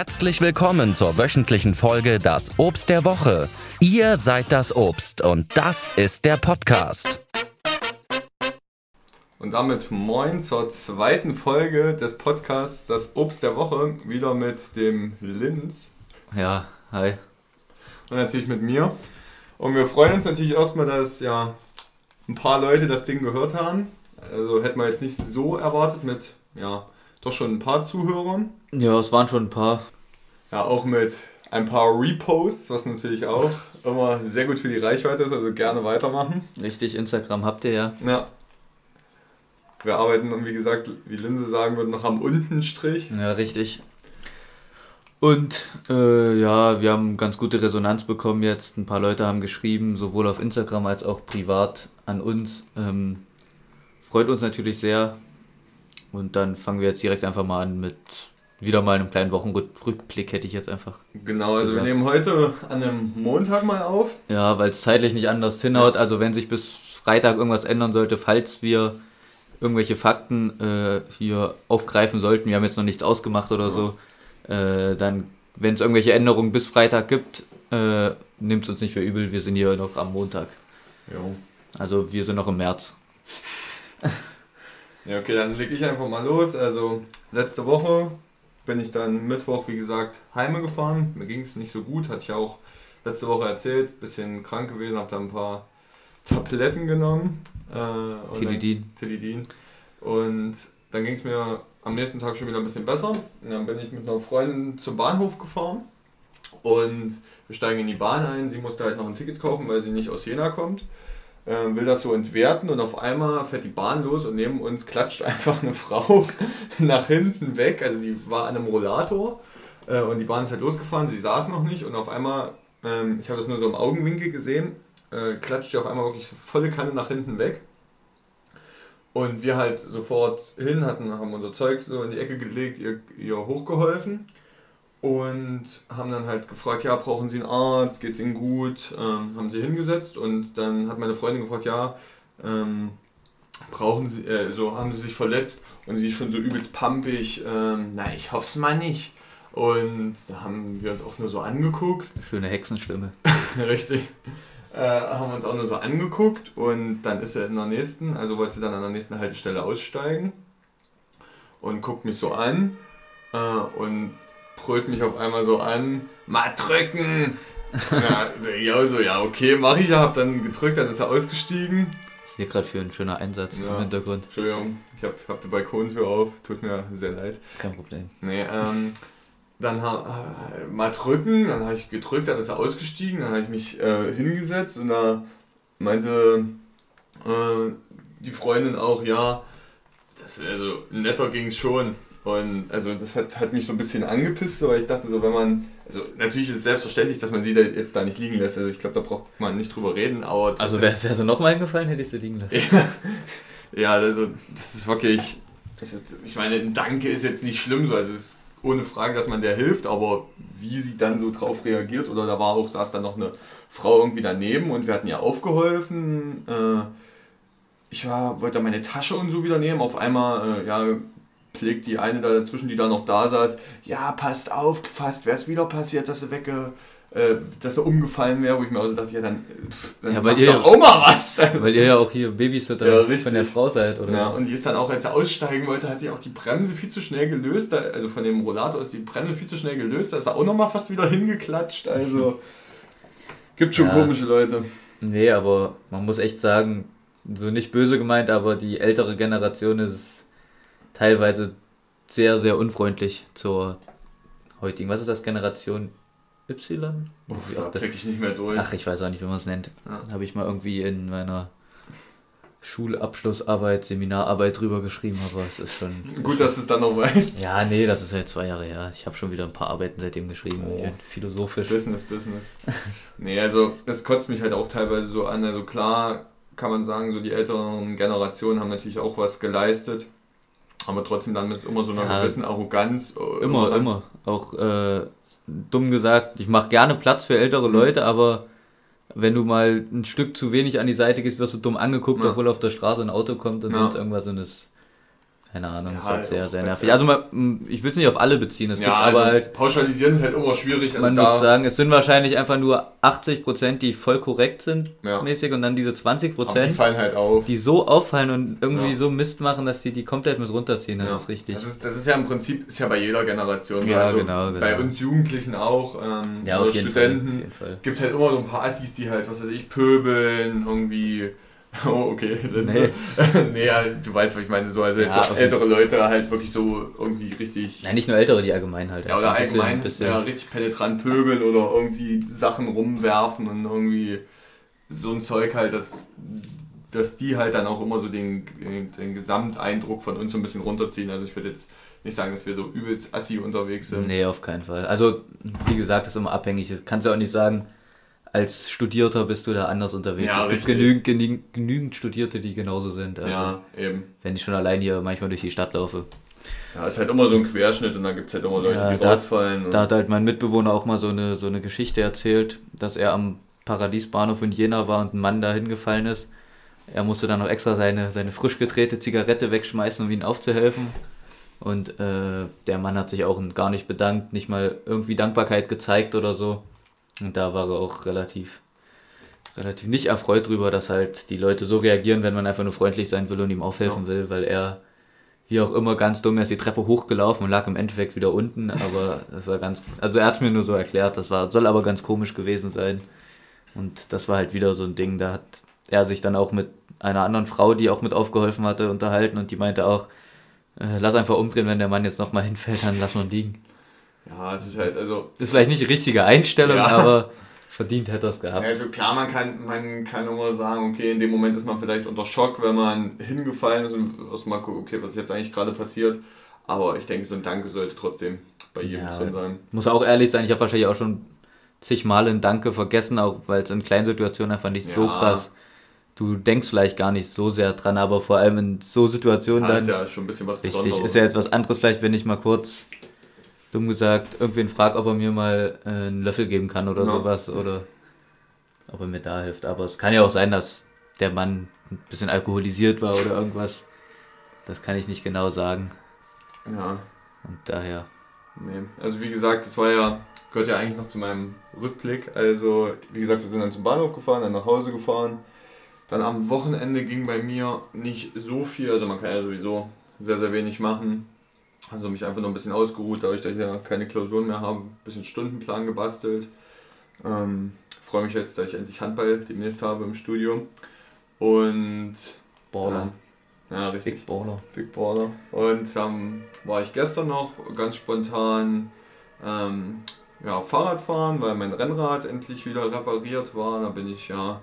Herzlich willkommen zur wöchentlichen Folge Das Obst der Woche. Ihr seid das Obst und das ist der Podcast. Und damit moin zur zweiten Folge des Podcasts Das Obst der Woche. Wieder mit dem Linz. Ja, hi. Und natürlich mit mir. Und wir freuen uns natürlich erstmal, dass ja ein paar Leute das Ding gehört haben. Also hätten wir jetzt nicht so erwartet mit, ja, doch schon ein paar Zuhörern. Ja, es waren schon ein paar. Ja, auch mit ein paar Reposts, was natürlich auch immer sehr gut für die Reichweite ist, also gerne weitermachen. Richtig, Instagram habt ihr ja. Ja. Wir arbeiten, wie gesagt, wie Linse sagen würde, noch am unten Strich. Ja, richtig. Und äh, ja, wir haben ganz gute Resonanz bekommen jetzt. Ein paar Leute haben geschrieben, sowohl auf Instagram als auch privat an uns. Ähm, freut uns natürlich sehr. Und dann fangen wir jetzt direkt einfach mal an mit wieder mal einem kleinen Wochenrückblick, hätte ich jetzt einfach. Genau, also gesagt. wir nehmen heute an einem Montag mal auf. Ja, weil es zeitlich nicht anders hinhaut. Also wenn sich bis Freitag irgendwas ändern sollte, falls wir irgendwelche Fakten äh, hier aufgreifen sollten, wir haben jetzt noch nichts ausgemacht oder so, äh, dann, wenn es irgendwelche Änderungen bis Freitag gibt, äh, nimmt es uns nicht für übel, wir sind hier noch am Montag. Jo. Also wir sind noch im März. Ja, okay, dann leg ich einfach mal los. Also letzte Woche bin ich dann Mittwoch, wie gesagt, heime gefahren. Mir ging es nicht so gut, hatte ich ja auch letzte Woche erzählt. Bisschen krank gewesen, habe da ein paar Tabletten genommen. Äh, Tilidin. Tilidin. Und dann ging es mir am nächsten Tag schon wieder ein bisschen besser. Und dann bin ich mit einer Freundin zum Bahnhof gefahren. Und wir steigen in die Bahn ein. Sie musste halt noch ein Ticket kaufen, weil sie nicht aus Jena kommt. Ähm, will das so entwerten und auf einmal fährt die Bahn los und neben uns klatscht einfach eine Frau nach hinten weg. Also die war an einem Rollator äh, und die Bahn ist halt losgefahren. Sie saß noch nicht und auf einmal, ähm, ich habe das nur so im Augenwinkel gesehen, äh, klatscht die auf einmal wirklich so volle Kanne nach hinten weg. Und wir halt sofort hin, hatten, haben unser Zeug so in die Ecke gelegt, ihr, ihr hochgeholfen und haben dann halt gefragt, ja, brauchen Sie einen Arzt, geht's Ihnen gut? Ähm, haben sie hingesetzt und dann hat meine Freundin gefragt, ja, ähm, brauchen Sie, äh, so haben Sie sich verletzt und sie ist schon so übelst pampig, ähm, na, ich hoffe es mal nicht. Und da haben wir uns auch nur so angeguckt, Schöne Hexenstimme. richtig, äh, haben uns auch nur so angeguckt und dann ist er in der nächsten, also wollte sie dann an der nächsten Haltestelle aussteigen und guckt mich so an äh, und brüllt mich auf einmal so an, mal drücken. ja, ja, so, ja, okay, mach ich ja, hab dann gedrückt, dann ist er ausgestiegen. Was ist hier gerade für ein schöner Einsatz Ja. im Hintergrund? Entschuldigung, ich hab, hab die Balkontür auf, tut mir sehr leid. Kein Problem. Nee, ähm, dann ha, äh, mal drücken, dann habe ich gedrückt, dann ist er ausgestiegen, dann habe ich mich äh, hingesetzt und da meinte äh, die Freundin auch, ja, das, also netter ging es schon. Und also das hat, hat mich so ein bisschen angepisst, so, weil ich dachte so, wenn man, also natürlich ist es selbstverständlich, dass man sie da jetzt da nicht liegen lässt, also ich glaube, da braucht man nicht drüber reden, aber Also wäre wär so nochmal eingefallen, hätte ich sie liegen lassen. ja, also das ist wirklich. Das ist, ich meine, ein Danke ist jetzt nicht schlimm, so. Also es ist ohne Frage, dass man der hilft, aber wie sie dann so drauf reagiert, oder da war auch, saß dann noch eine Frau irgendwie daneben und wir hatten ihr aufgeholfen. Äh, ich war, wollte meine Tasche und so wieder nehmen. Auf einmal, äh, ja, pflegt die eine da dazwischen, die da noch da saß, ja, passt auf, fast wäre es wieder passiert, dass sie wegge. Äh, dass er umgefallen wäre, wo ich mir also dachte, ja, dann, dann Ja, weil ihr doch ja- auch mal was. Weil ihr ja auch hier Babysitter Ja, richtig. von der Frau seid, oder? Ja, und die ist dann auch, als er aussteigen wollte, hat die auch die Bremse viel zu schnell gelöst. Also von dem Rollator ist die Bremse viel zu schnell gelöst. Da ist er auch nochmal fast wieder hingeklatscht. Also gibt schon Ja. komische Leute. Nee, aber man muss echt sagen, so nicht böse gemeint, aber die ältere Generation ist teilweise sehr, sehr unfreundlich zur heutigen. Was ist das? Generation Y? Uff, da krieg ich nicht mehr durch. Ach, ich weiß auch nicht, wie man es nennt. Ja. Habe ich mal irgendwie in meiner Schulabschlussarbeit, Seminararbeit drüber geschrieben, aber es ist schon. Gut, dass du es dann noch weißt. Ja, nee, das ist halt zwei Jahre her. Ich habe schon wieder ein paar Arbeiten seitdem geschrieben. Oh. Philosophisch. Business, Business. nee, also das kotzt mich halt auch teilweise so an. Also klar kann man sagen, so die älteren Generationen haben natürlich auch was geleistet. Aber trotzdem dann mit immer so einer Ja. gewissen Arroganz. äh, Immer, ran- immer. Auch äh, dumm gesagt, ich mache gerne Platz für ältere Mhm. Leute, aber wenn du mal ein Stück zu wenig an die Seite gehst, wirst du dumm angeguckt, Ja. obwohl auf der Straße ein Auto kommt und Ja. sonst irgendwas und das keine Ahnung, Ja, ist halt sehr, sehr nervig. Also man, ich will es nicht auf alle beziehen, es gibt ja, aber also halt, pauschalisieren ist halt immer schwierig. Also man da, muss sagen, es sind wahrscheinlich einfach nur 80%, die voll korrekt sind, Ja. mäßig, und dann diese aber die 20%, fallen halt auf. die so auffallen und irgendwie so Mist machen, dass die die komplett mit runterziehen, das ist richtig. Das ist, das ist ja im Prinzip ist ja bei jeder Generation. so. Ja, also genau, Bei genau. uns Jugendlichen auch. Ähm, ja, oder Fall, Studenten. jeden Fall. Gibt halt immer so ein paar Assis, die halt, was weiß ich, pöbeln, irgendwie. Oh, okay. Linse. Nee, ja, du weißt, was ich meine. So, also Ja, so ältere Leute halt wirklich so irgendwie richtig. Nein, nicht nur Ältere, die allgemein halt. Ja, oder allgemein bisschen- ja, richtig penetrant pöbeln oder irgendwie Sachen rumwerfen und irgendwie so ein Zeug halt, dass, dass die halt dann auch immer so den, den Gesamteindruck von uns so ein bisschen runterziehen. Also ich würde jetzt nicht sagen, dass wir so übelst assi unterwegs sind. Nee, auf keinen Fall. Also, wie gesagt, das ist immer abhängig. Das kannst du auch nicht sagen, als Studierter bist du da anders unterwegs. Ja, es gibt genügend, genügend, genügend Studierte, die genauso sind. Also, Ja, eben. wenn ich schon allein hier manchmal durch die Stadt laufe. Ja, ist halt immer so ein Querschnitt und dann gibt es halt immer Leute, Ja, die da- rausfallen. Da hat halt mein Mitbewohner auch mal so eine, so eine Geschichte erzählt, dass er am Paradiesbahnhof in Jena war und ein Mann da hingefallen ist. Er musste dann noch extra seine, seine frisch gedrehte Zigarette wegschmeißen, um ihm aufzuhelfen. Und äh, der Mann hat sich auch gar nicht bedankt, nicht mal irgendwie Dankbarkeit gezeigt oder so. Und da war er auch relativ, relativ nicht erfreut drüber, dass halt die Leute so reagieren, wenn man einfach nur freundlich sein will und ihm aufhelfen will, weil er wie auch immer ganz dumm, ist die Treppe hochgelaufen und lag im Endeffekt wieder unten, aber das war ganz, also er hat es mir nur so erklärt, das war, soll aber ganz komisch gewesen sein. Und das war halt wieder so ein Ding, da hat er sich dann auch mit einer anderen Frau, die auch mit aufgeholfen hatte, unterhalten und die meinte auch, äh, lass einfach umdrehen, wenn der Mann jetzt nochmal hinfällt, dann lass man liegen. Ja, es ist halt, also Das ist vielleicht nicht die richtige Einstellung, Ja. aber verdient hätte er es gehabt. Also klar, man kann, man kann immer sagen, okay, in dem Moment ist man vielleicht unter Schock, wenn man hingefallen ist und erstmal guckt, okay, was ist jetzt eigentlich gerade passiert. Aber ich denke, so ein Danke sollte trotzdem bei jedem Ja. drin sein. Muss auch ehrlich sein, ich habe wahrscheinlich auch schon zigmal ein Danke vergessen, auch weil es in kleinen Situationen einfach nicht so Ja. krass. Du denkst vielleicht gar nicht so sehr dran, aber vor allem in so Situationen Das ist dann ja schon ein bisschen was richtig. Besonderes. Ist ja jetzt was anderes, vielleicht, wenn ich mal kurz, dumm gesagt, irgendwen frag, ob er mir mal äh, einen Löffel geben kann oder Ja. sowas oder ob er mir da hilft. Aber es kann ja auch sein, dass der Mann ein bisschen alkoholisiert war oder irgendwas. Das kann ich nicht genau sagen. Ja, Und daher. nee. Also wie gesagt, das war ja, gehört ja eigentlich noch zu meinem Rückblick. Also, wie gesagt, wir sind dann zum Bahnhof gefahren, dann nach Hause gefahren. Dann am Wochenende ging bei mir nicht so viel, also man kann ja sowieso sehr, sehr wenig machen. Also mich einfach nur ein bisschen ausgeruht, da ich da hier keine Klausuren mehr habe, ein bisschen Stundenplan gebastelt. Ähm, freue mich jetzt, dass ich endlich Handball demnächst habe im Studium. Und Baller. dann, ja, richtig. Big Baller. Big Baller. Und ähm, war ich gestern noch ganz spontan ähm, ja, Fahrradfahren, weil mein Rennrad endlich wieder repariert war. Da bin ich ja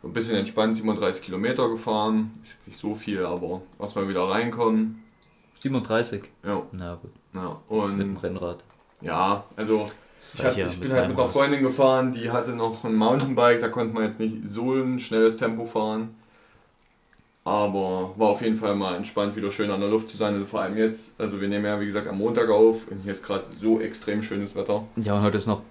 so ein bisschen entspannt 37 Kilometer gefahren. Ist jetzt nicht so viel, aber erstmal wieder reinkommen. 37. Ja, Na gut, ja. mit dem Und Rennrad. ja, also ich, hab, ich mit bin halt mit einer. Freundin gefahren, die hatte noch ein Mountainbike, da konnte man jetzt nicht so ein schnelles Tempo fahren. Aber war auf jeden Fall mal entspannt, wieder schön an der Luft zu sein. Also vor allem jetzt, also wir nehmen ja wie gesagt am Montag auf und hier ist gerade so extrem schönes Wetter. Ja, und heute ist noch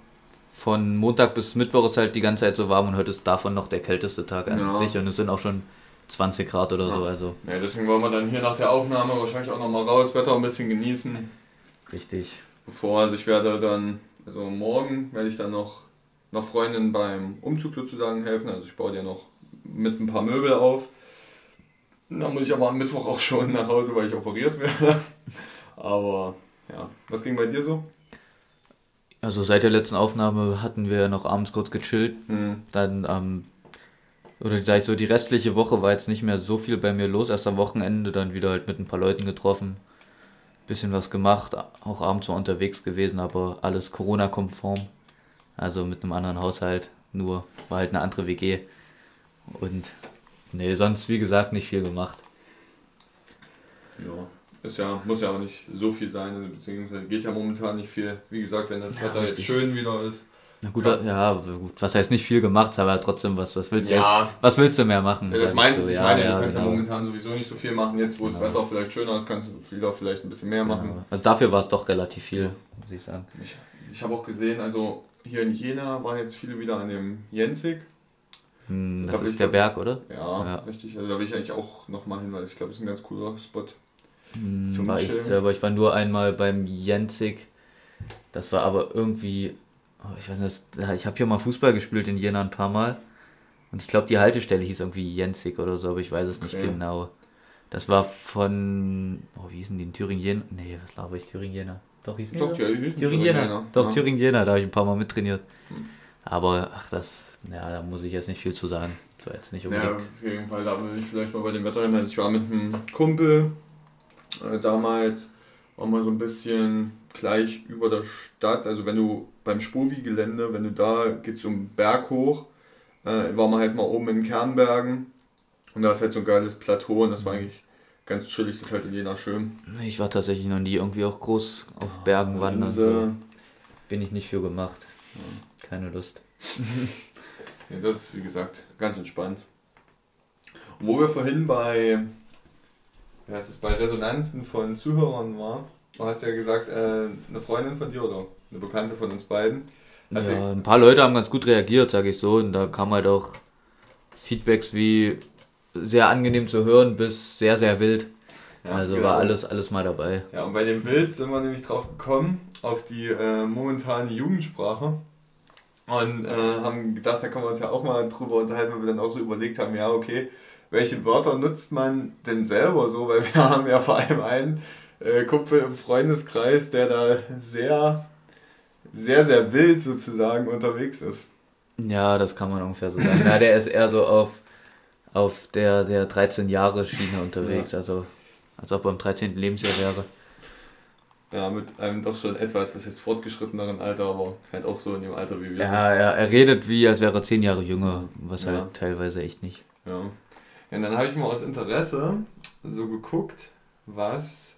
von Montag bis Mittwoch ist halt die ganze Zeit so warm und heute ist davon noch der kälteste Tag an Ja. sich und es sind auch schon 20 Grad oder so, Ja. also Ja, deswegen wollen wir dann hier nach der Aufnahme wahrscheinlich auch nochmal raus, Wetter ein bisschen genießen. richtig. Bevor, also ich werde dann, also morgen werde ich dann noch einer Freundin beim Umzug sozusagen helfen. Also ich baue dir noch mit ein paar Möbel auf. Dann muss ich aber am Mittwoch auch schon nach Hause, weil ich operiert werde. Aber ja, was ging bei dir so? Also seit der letzten Aufnahme hatten wir noch abends kurz gechillt, Hm, dann ähm, oder sag ich so, die restliche Woche war jetzt nicht mehr so viel bei mir los, erst am Wochenende dann wieder halt mit ein paar Leuten getroffen, bisschen was gemacht, auch abends mal unterwegs gewesen, aber alles Corona-konform, also mit einem anderen Haushalt, nur war halt eine andere WG und nee, sonst wie gesagt nicht viel gemacht. ja, ist ja, muss ja auch nicht so viel sein, beziehungsweise geht ja momentan nicht viel. Wie gesagt, wenn das Ja, Wetter jetzt richtig. schön wieder ist. Na gut, Ja. ja, gut, was heißt nicht viel gemacht, aber trotzdem, was, was willst du Ja. jetzt, was willst du mehr machen? Ja, das mein, so. ich meine, du kannst ja genau. momentan sowieso nicht so viel machen. Jetzt, wo das Genau. Wetter vielleicht schöner ist, kannst du wieder vielleicht ein bisschen mehr machen. Also dafür war es doch relativ viel, muss ich sagen. Ich, ich habe auch gesehen, also hier in Jena waren jetzt viele wieder an dem Jensig. Hm, Da das ist der Berg, oder? Ja, richtig. Also da will ich eigentlich auch nochmal hin, weil ich glaube, es ist ein ganz cooler Spot. Hm, Zum war ich selber. Ich war nur einmal beim Jenzig. Das war aber irgendwie. Oh, ich weiß nicht, ich habe hier mal Fußball gespielt in Jena ein paar Mal. Und ich glaube, die Haltestelle hieß irgendwie Jenzig oder so, aber ich weiß es nicht Okay. genau. Das war von. Oh, wie hießen die in Thüringen-Jena? Nee, was laber ich? Thüringen-Jena? Doch, hießen Doch, ja, die hießen Thüringen-Jena. Doch, ja. Thüringen-Jena, da habe ich ein paar Mal mittrainiert. Hm. Aber, ach, das. Ja, da muss ich jetzt nicht viel zu sagen. Das war jetzt nicht Ja, unbedingt. auf jeden Fall, da will ich vielleicht mal bei dem Wetter hin. Also ich war mit einem Kumpel äh, damals, war mal so ein bisschen gleich über der Stadt. Also wenn du beim Spovi-Gelände, wenn du da geht's einen Berg hoch, äh, war man halt mal oben in Kernbergen und da ist halt so ein geiles Plateau und das war eigentlich ganz chillig, das ist halt in Jena schön. Ich war tatsächlich noch nie irgendwie auch groß auf Bergen wandern. Insel. So. Bin ich nicht für gemacht. Keine Lust. Ja, das ist wie gesagt ganz entspannt. Und wo wir vorhin bei, wie heißt es, bei Resonanzen von Zuhörern waren, du hast ja gesagt, äh, eine Freundin von dir oder eine Bekannte von uns beiden. Hat Ja, ein paar Leute haben ganz gut reagiert, sage ich so. Und da kam halt auch Feedbacks wie sehr angenehm zu hören bis sehr, sehr wild. Ja, also genau. war alles, alles mal dabei. Ja, und bei dem Bild sind wir nämlich drauf gekommen, auf die äh, momentane Jugendsprache. Und äh, haben gedacht, da können wir uns ja auch mal drüber unterhalten, weil wir dann auch so überlegt haben, ja, okay, welche Wörter nutzt man denn selber so? Weil wir haben ja vor allem einen äh, Kumpel im Freundeskreis, der da sehr, sehr, sehr wild sozusagen unterwegs ist. Ja, das kann man ungefähr so sagen. Ja, der ist eher so auf, auf der, der 13 Jahre Schiene unterwegs. Also als ob er im 13. Lebensjahr wäre. Ja, mit einem doch schon etwas, was heißt fortgeschritteneren Alter, aber halt auch so in dem Alter wie wir sind. Ja, er, er redet wie, als wäre er 10 Jahre jünger, was Ja. halt teilweise echt nicht. Ja. ja und dann habe ich mal aus Interesse so geguckt, was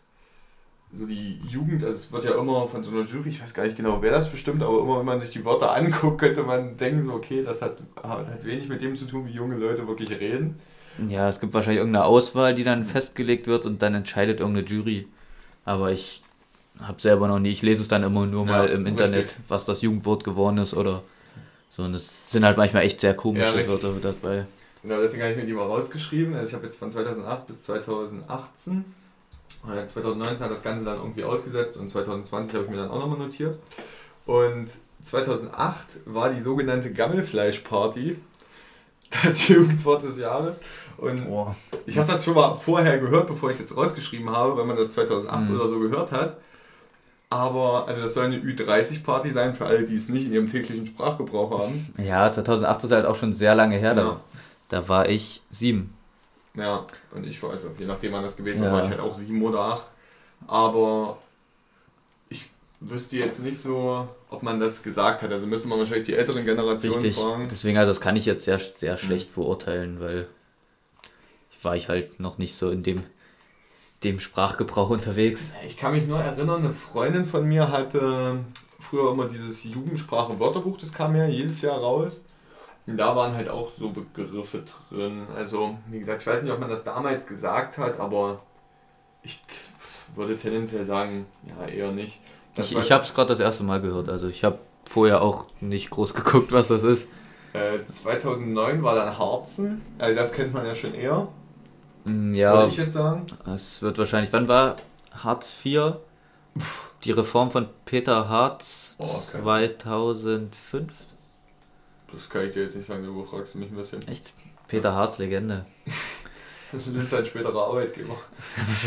so die Jugend, also es wird ja immer von so einer Jury, ich weiß gar nicht genau, wer das bestimmt, aber immer wenn man sich die Wörter anguckt, könnte man denken, so, okay, das hat, hat wenig mit dem zu tun, wie junge Leute wirklich reden. Ja, es gibt wahrscheinlich irgendeine Auswahl, die dann festgelegt wird und dann entscheidet irgendeine Jury. Aber ich habe selber noch nie, ich lese es dann immer nur Ja, mal im richtig. Internet, was das Jugendwort geworden ist oder so. Und es sind halt manchmal echt sehr Ja, komische richtig. Wörter dabei. Genau, deswegen habe ich mir die mal rausgeschrieben. Also ich habe jetzt von 2008 bis 2018. Äh, 2019 hat das Ganze dann irgendwie ausgesetzt und 2020 habe ich mir dann auch nochmal notiert. Und 2008 war die sogenannte Gammelfleischparty das Jugendwort des Jahres. Und Boah. ich habe das schon mal vorher gehört, bevor ich es jetzt rausgeschrieben habe, wenn man das 2008 Mhm. oder so gehört hat. Aber, also das soll eine Ü30-Party sein für alle, die es nicht in ihrem täglichen Sprachgebrauch haben. Ja, 2008 ist halt auch schon sehr lange her. Ja. Da, da war ich sieben. Ja, und ich war, also je nachdem wann das gewählt Ja. war, war ich halt auch sieben oder acht. Aber ich wüsste jetzt nicht so, ob man das gesagt hat. Also müsste man wahrscheinlich die älteren Generationen Richtig. fragen. Deswegen, also das kann ich jetzt sehr, sehr schlecht Mhm. beurteilen, weil ich war ich halt noch nicht so in dem, dem Sprachgebrauch unterwegs. Ich kann mich nur erinnern, eine Freundin von mir hatte früher immer dieses Jugendsprache-Wörterbuch, das kam ja jedes Jahr raus. Und da waren halt auch so Begriffe drin. Also, wie gesagt, ich weiß nicht, ob man das damals gesagt hat, aber ich würde tendenziell sagen, ja, eher nicht. Das Ich, ich habe es gerade das erste Mal gehört. Also ich habe vorher auch nicht groß geguckt, was das ist. Äh, 2009 war dann Harzen, also das kennt man ja schon eher, Mm, würde Ja, ich jetzt sagen. es wird wahrscheinlich. Wann war Hartz IV? Die Reform von Peter Hartz Oh, okay. 2005? Das kann ich dir jetzt nicht sagen, du fragst mich ein bisschen. Echt? Peter Hartz Legende. Das ist ein späterer Arbeitgeber.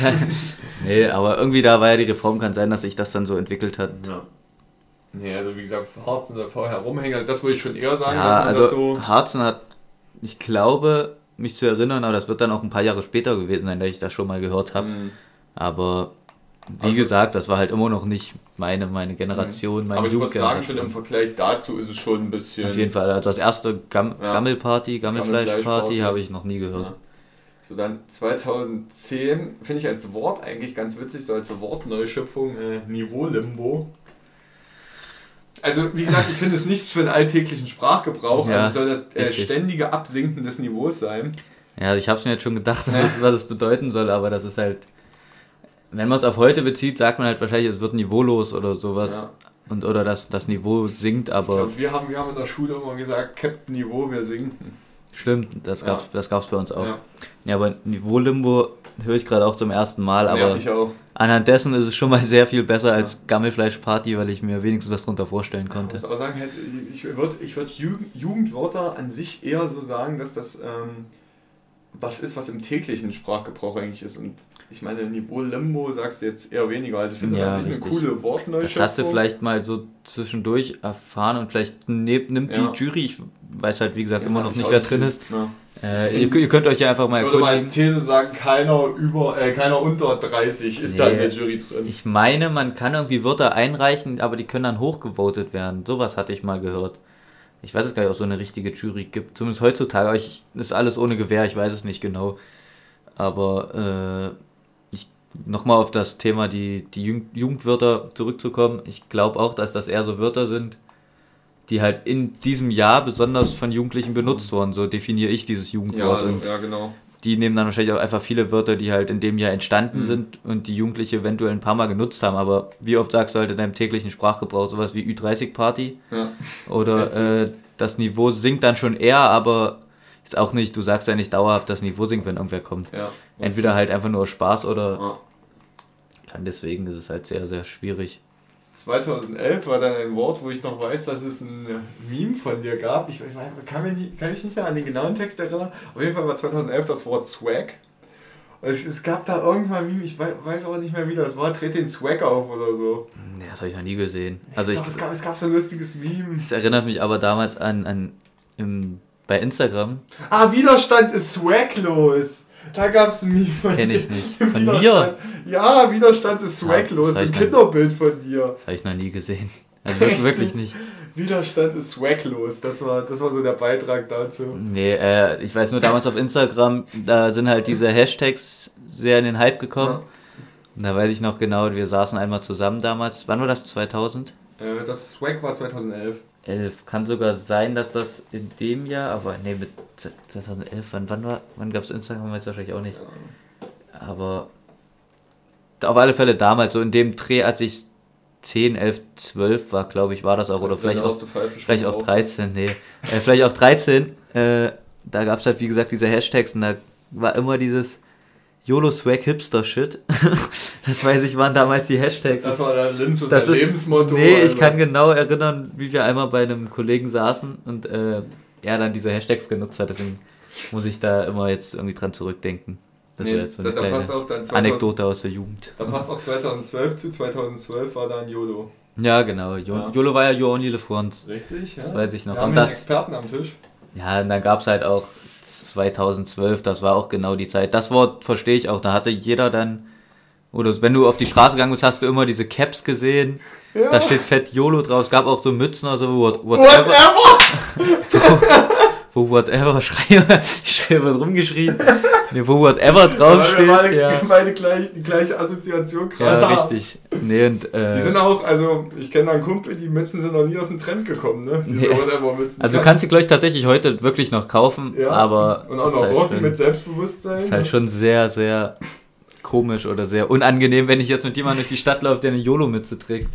nee, aber irgendwie da war ja die Reform, kann sein, dass sich das dann so entwickelt hat. Ja. Nee, also wie gesagt, Harzen oder vorher rumhängen, also das würde ich schon eher sagen, Ja, dass man also das so. Harzen hat, ich glaube, mich zu erinnern, aber das wird dann auch ein paar Jahre später gewesen sein, dass ich das schon mal gehört habe. Hm. Aber wie Also- gesagt, das war halt immer noch nicht meine, meine Generation, meine Aber ich würde sagen, schon im Vergleich dazu ist es schon ein bisschen. Auf jeden Fall, also das erste Gam Ja. Gammelparty, Gammelfleischparty habe ich noch nie gehört. Ja. So dann 2010 finde ich als Wort eigentlich ganz witzig, so als Wortneuschöpfung äh, Niveau-Limbo. Also wie gesagt, ich finde es nicht für den alltäglichen Sprachgebrauch, Ja, also soll das äh, ständige Absinken des Niveaus sein. Ja, ich habe es mir jetzt schon gedacht, was, was es bedeuten soll, aber das ist halt, wenn man es auf heute bezieht, sagt man halt wahrscheinlich, es wird niveaulos oder sowas. Ja. Und, oder das, das Niveau sinkt, Ich aber glaube, wir haben, wir haben in der Schule immer gesagt, Captain Niveau, wir sinken. Stimmt, das gab's, Ja. das gab's bei uns auch. Ja, Ja, aber Niveau-Limbo höre ich gerade auch zum ersten Mal, aber ja ich auch. anhand dessen ist es schon mal sehr viel besser als Gammelfleisch-Party, weil ich mir wenigstens was drunter vorstellen Ich konnte. muss auch sagen, halt, ich würde ich würd Jugend, Jugendwörter an sich eher so sagen, dass das ähm, was ist, was im täglichen Sprachgebrauch eigentlich ist. Und ich meine, Niveau Limbo sagst du jetzt eher weniger. Also ich finde das Ja, an sich richtig. eine coole Wortneuschöpfung. Das hast du vielleicht mal so zwischendurch erfahren und vielleicht ne, nimmt Ja. die Jury, ich weiß halt wie gesagt Ja, immer noch ich nicht, wer drin ist. Äh, ihr, ihr könnt euch ja einfach mal Ich würde mal als. These sagen, keiner über, äh, keiner unter 30 ist da in Nee. der Jury drin. Ich meine, man kann irgendwie Wörter einreichen, aber die können dann hochgevotet werden. Sowas hatte ich mal gehört. Ich weiß es gar nicht, ob es so eine richtige Jury gibt. Zumindest heutzutage. Ich, ist alles ohne Gewehr, ich weiß es nicht genau. Aber äh, ich nochmal auf das Thema die, die Jugend- Jugendwörter zurückzukommen. Ich glaube auch, dass das eher so Wörter sind, die halt in diesem Jahr besonders von Jugendlichen benutzt wurden. So definiere ich dieses Ja, Jugendwort. also, und ja, genau. Die nehmen dann wahrscheinlich auch einfach viele Wörter, die halt in dem Jahr entstanden Mhm. sind und die Jugendliche eventuell ein paar Mal genutzt haben. Aber wie oft sagst du halt in deinem täglichen Sprachgebrauch sowas wie Ü30-Party? Ja. Oder äh, das Niveau sinkt dann schon eher, aber ist auch nicht, du sagst ja nicht dauerhaft, das Niveau sinkt, wenn irgendwer kommt. Ja. Entweder halt einfach nur Spaß oder Ja. kann deswegen ist es halt sehr, sehr schwierig. 2011 war dann ein Wort, wo ich noch weiß, dass es ein Meme von dir gab. Ich, ich kann, mich nicht, kann mich nicht mehr an den genauen Text erinnern. Auf jeden Fall war 2011 das Wort Swag. Es, es gab da irgendwann ein Meme, ich weiß, weiß aber nicht mehr wie das war, dreht den Swag auf oder so. Nee, das habe ich noch nie gesehen. Also ich, Doch, es, gab, es gab so ein lustiges Meme. es erinnert mich aber damals an, an im, bei Instagram, Ah, Widerstand ist swaglos. Da gab es ein Meme von Kenn ich nicht. Von Widerstand, Ja, Widerstand ist swaglos. ein Kinderbild von dir. das habe ich noch nie gesehen. Also wirklich, wirklich nicht. Widerstand ist swaglos. Das war, das war so der Beitrag dazu. Nee, äh, ich weiß nur damals auf Instagram, da sind halt diese Hashtags sehr in den Hype gekommen. Und da weiß ich noch genau, wir saßen einmal zusammen damals. Wann war das? 2011? Äh, das Swag war 2011. Kann sogar sein, dass das in dem Jahr, aber nee, mit 2011, wann, wann, war, wann gab es Instagram? Weiß ich wahrscheinlich auch nicht. Aber auf alle Fälle damals, so in dem Dreh, als ich 10, 11, 12 war, glaube ich, war das auch. Oder Als du vielleicht auch Vielleicht auch rauchst. 13, nee. Äh, vielleicht auch 13. Äh, da gab es halt, wie gesagt, diese Hashtags und da war immer dieses YOLO Swag Hipster Shit. das weiß ich, waren damals die Hashtags. Das war dann Linz und Das ist- Lebensmotto. Nee, ich also. kann genau erinnern, wie wir einmal bei einem Kollegen saßen und äh, er dann diese Hashtags genutzt hat. Deswegen muss ich da immer jetzt irgendwie dran zurückdenken. Das Nee, jetzt so da, eine da passt kleine auch dann 2000, Anekdote aus der Jugend. Da passt auch 2012 zu. 2012 war dann YOLO. Ja, genau. Jo Ja. YOLO war ja You Only Live Once. Richtig, ja. Das weiß ich noch. Wir haben Und einen das- Experten am Tisch. Ja, und dann gab es halt auch 2012, das war auch genau die Zeit. Das Wort verstehe ich auch, da hatte jeder dann, oder wenn du auf die Straße gegangen bist, hast du immer diese Caps gesehen. Ja. Da steht fett YOLO drauf. Es gab auch so Mützen, also what, whatever, Whatever! wo whatever, schreibe, ich schreibe rumgeschrien. Nee, wo whatever draufsteht. beide, Ja, beide gleich, die gleiche Assoziation gerade ja richtig. Nee, und, Die äh, sind auch, also ich kenne einen Kumpel, die Mützen sind noch nie aus dem Trend gekommen, ne? Diese Nee. Whatever-Mützen. also du kannst sie, glaube ich, tatsächlich heute wirklich noch kaufen, ja. aber Und auch noch halt rocken mit Selbstbewusstsein. Ist halt schon sehr, sehr komisch oder sehr unangenehm, wenn ich jetzt mit jemandem durch die Stadt laufe, der eine YOLO-Mütze trägt.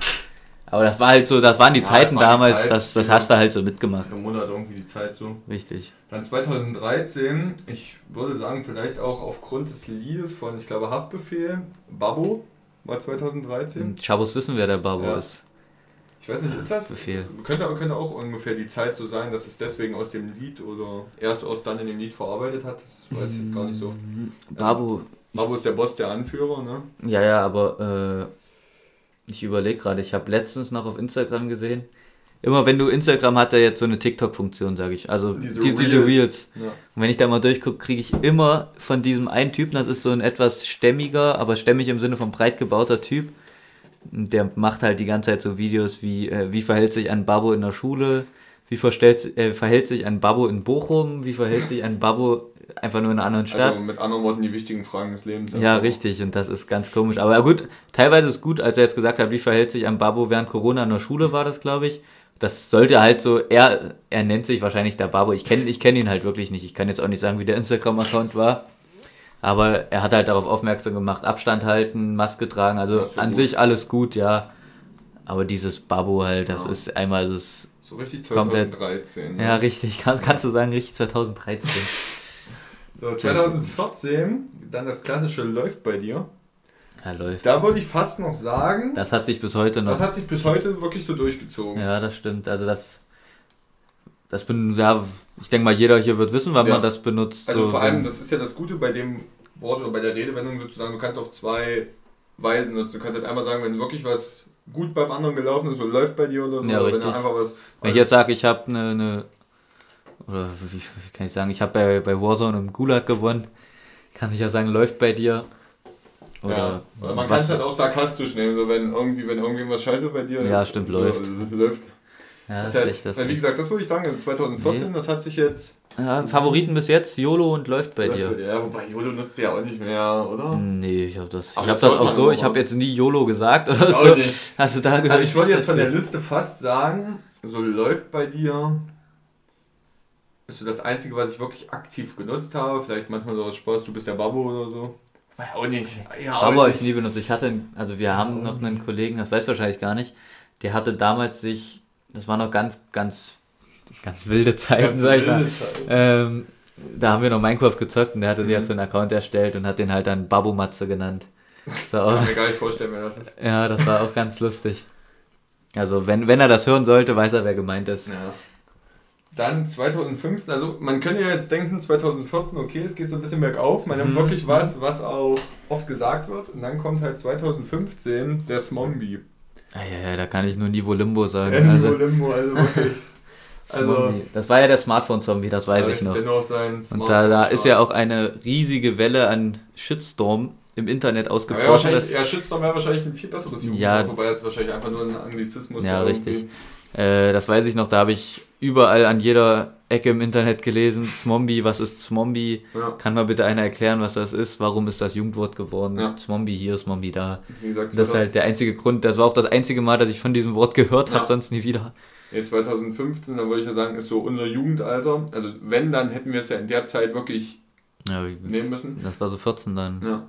Aber das war halt so, das waren die Ja, Zeiten das war die damals, Zeit, das, das hast du halt so mitgemacht. Im Monat irgendwie die Zeit so. Richtig. Dann 2013, ich würde sagen, vielleicht auch aufgrund des Liedes von, ich glaube, Haftbefehl, Babbo war 2013. Und Chavos wissen, wer der Babo Ja. ist. Ich weiß nicht, ist das? Befehl. Könnte, könnte auch ungefähr die Zeit so sein, dass es deswegen aus dem Lied oder erst aus dann in dem Lied verarbeitet hat. Das weiß ich jetzt gar nicht so. Babo, Babbo ist der Boss, der Anführer, ne? ja, ja, aber äh, ich überlege gerade, ich habe letztens noch auf Instagram gesehen. Immer wenn du Instagram hat, er jetzt so eine TikTok-Funktion, sage ich. Also diese, die, diese Reels. Ja. Und wenn ich da mal durchgucke, kriege ich immer von diesem einen Typen, das ist so ein etwas stämmiger, aber stämmig im Sinne von breit gebauter Typ. Der macht halt die ganze Zeit so Videos wie, äh, wie verhält sich ein Babbo in der Schule, wie verstellt, äh, verhält sich ein Babbo in Bochum, wie verhält sich ein Babbo einfach nur in einer anderen Stadt. Also mit anderen Worten die wichtigen Fragen des Lebens. ja, einfach. richtig, und das ist ganz komisch. Aber gut, teilweise ist gut, als er jetzt gesagt hat, wie verhält sich ein Babbo während Corona in der Schule, war das, glaube ich. Das sollte halt so, er, er nennt sich wahrscheinlich der Babbo. Ich kenne ich kenn ihn halt wirklich nicht. Ich kann jetzt auch nicht sagen, wie der Instagram-Account war. Aber er hat halt darauf aufmerksam gemacht, Abstand halten, Maske tragen, also an gut. sich alles gut, ja. Aber dieses Babbo halt, das Ja. ist einmal ist es So richtig Komplett. 2013. ja richtig, kann, kannst du sagen, richtig 2013. So, 2014, dann das klassische läuft bei dir. Ja, läuft. Da würde ich fast noch sagen, Das hat sich bis heute noch. das hat sich bis heute wirklich so durchgezogen. Ja, das stimmt. Also das. Das bin, ja, ich denke mal, jeder hier wird wissen, wann Ja. man das benutzt. Also so, vor allem, das ist ja das Gute bei dem Wort oder bei der Redewendung sozusagen, du kannst auf zwei Weisen nutzen. Du kannst halt einmal sagen, wenn wirklich was gut beim anderen gelaufen ist, so läuft bei dir oder so, Ja, oder wenn richtig. er einfach was. Wenn ich jetzt sage, ich habe eine, eine. Oder wie, wie kann ich sagen, ich habe bei, bei Warzone im Gulag gewonnen, kann ich ja sagen, läuft bei dir. Oder, ja. oder man kann es halt auch sarkastisch nehmen, so wenn irgendwie, wenn irgendwie was scheiße bei dir Ja, stimmt, so, läuft. läuft. Ja, Das ist halt, echt das. weil wie gesagt, das würde ich sagen, in 2014, das hat sich jetzt. Ja, Favoriten bis jetzt, YOLO und läuft bei dir. Ja, wobei Jolo nutzt du ja auch nicht mehr, oder? Nee, ich habe das, ich hab das das auch so, ich habe jetzt nie YOLO gesagt oder Ich so. nicht. Hast du da gehört? Also ich würde jetzt von der Liste fast sagen, so läuft bei dir. Ist so das Einzige, was ich wirklich aktiv genutzt habe. Vielleicht manchmal so aus Spaß, du bist der Babbo oder so. War ja auch nicht. Ja, auch Aber ich nie benutzt. Ich hatte, also wir haben noch einen Kollegen, das weiß wahrscheinlich gar nicht, der hatte damals sich, das war noch ganz, ganz, ganz wilde Zeiten, Ganz sag ich mal. Ähm, da haben wir noch Minecraft gezockt und der hatte sich Mhm. halt so einen Account erstellt und hat den halt dann Babomatze genannt. So, Kann mir gar nicht vorstellen, wer das ist. ja, das war auch ganz lustig. Also wenn, wenn er das hören sollte, weiß er, wer gemeint ist. Ja. Dann 2015, also man könnte ja jetzt denken, 2014, okay, es geht so ein bisschen bergauf, man nimmt Mhm. wirklich was, was auch oft gesagt wird. Und dann kommt halt 2015 der Smombi. Ah, ja, ja, da kann ich nur Niveau Limbo sagen. Limbo, Also, Limbo, also wirklich. Also, Zombie. das war ja der Smartphone-Zombie, das weiß da ich noch. Und da, da ist ja auch eine riesige Welle an Shitstorm im Internet ja, ausgebrochen. das- ja, Shitstorm wäre wahrscheinlich ein viel besseres Jugendwort, Ja. wobei es wahrscheinlich einfach nur ein Anglizismus Ja, da richtig. Äh, das weiß ich noch, da habe ich überall an jeder Ecke im Internet gelesen, Zmombie, was ist Zmombie? Ja, Kann mal bitte einer erklären, was das ist? Warum ist das Jugendwort geworden? Ja. Zmombie hier, Zmombie da. wie gesagt, Das ist halt der einzige Grund, das war auch das einzige Mal, dass ich von diesem Wort gehört Ja. habe, sonst nie wieder. Nee, 2015, dann würde ich ja sagen, ist so unser Jugendalter. Also wenn, dann hätten wir es ja in der Zeit wirklich Ja, wie- nehmen müssen. das war so 14 dann. Ja.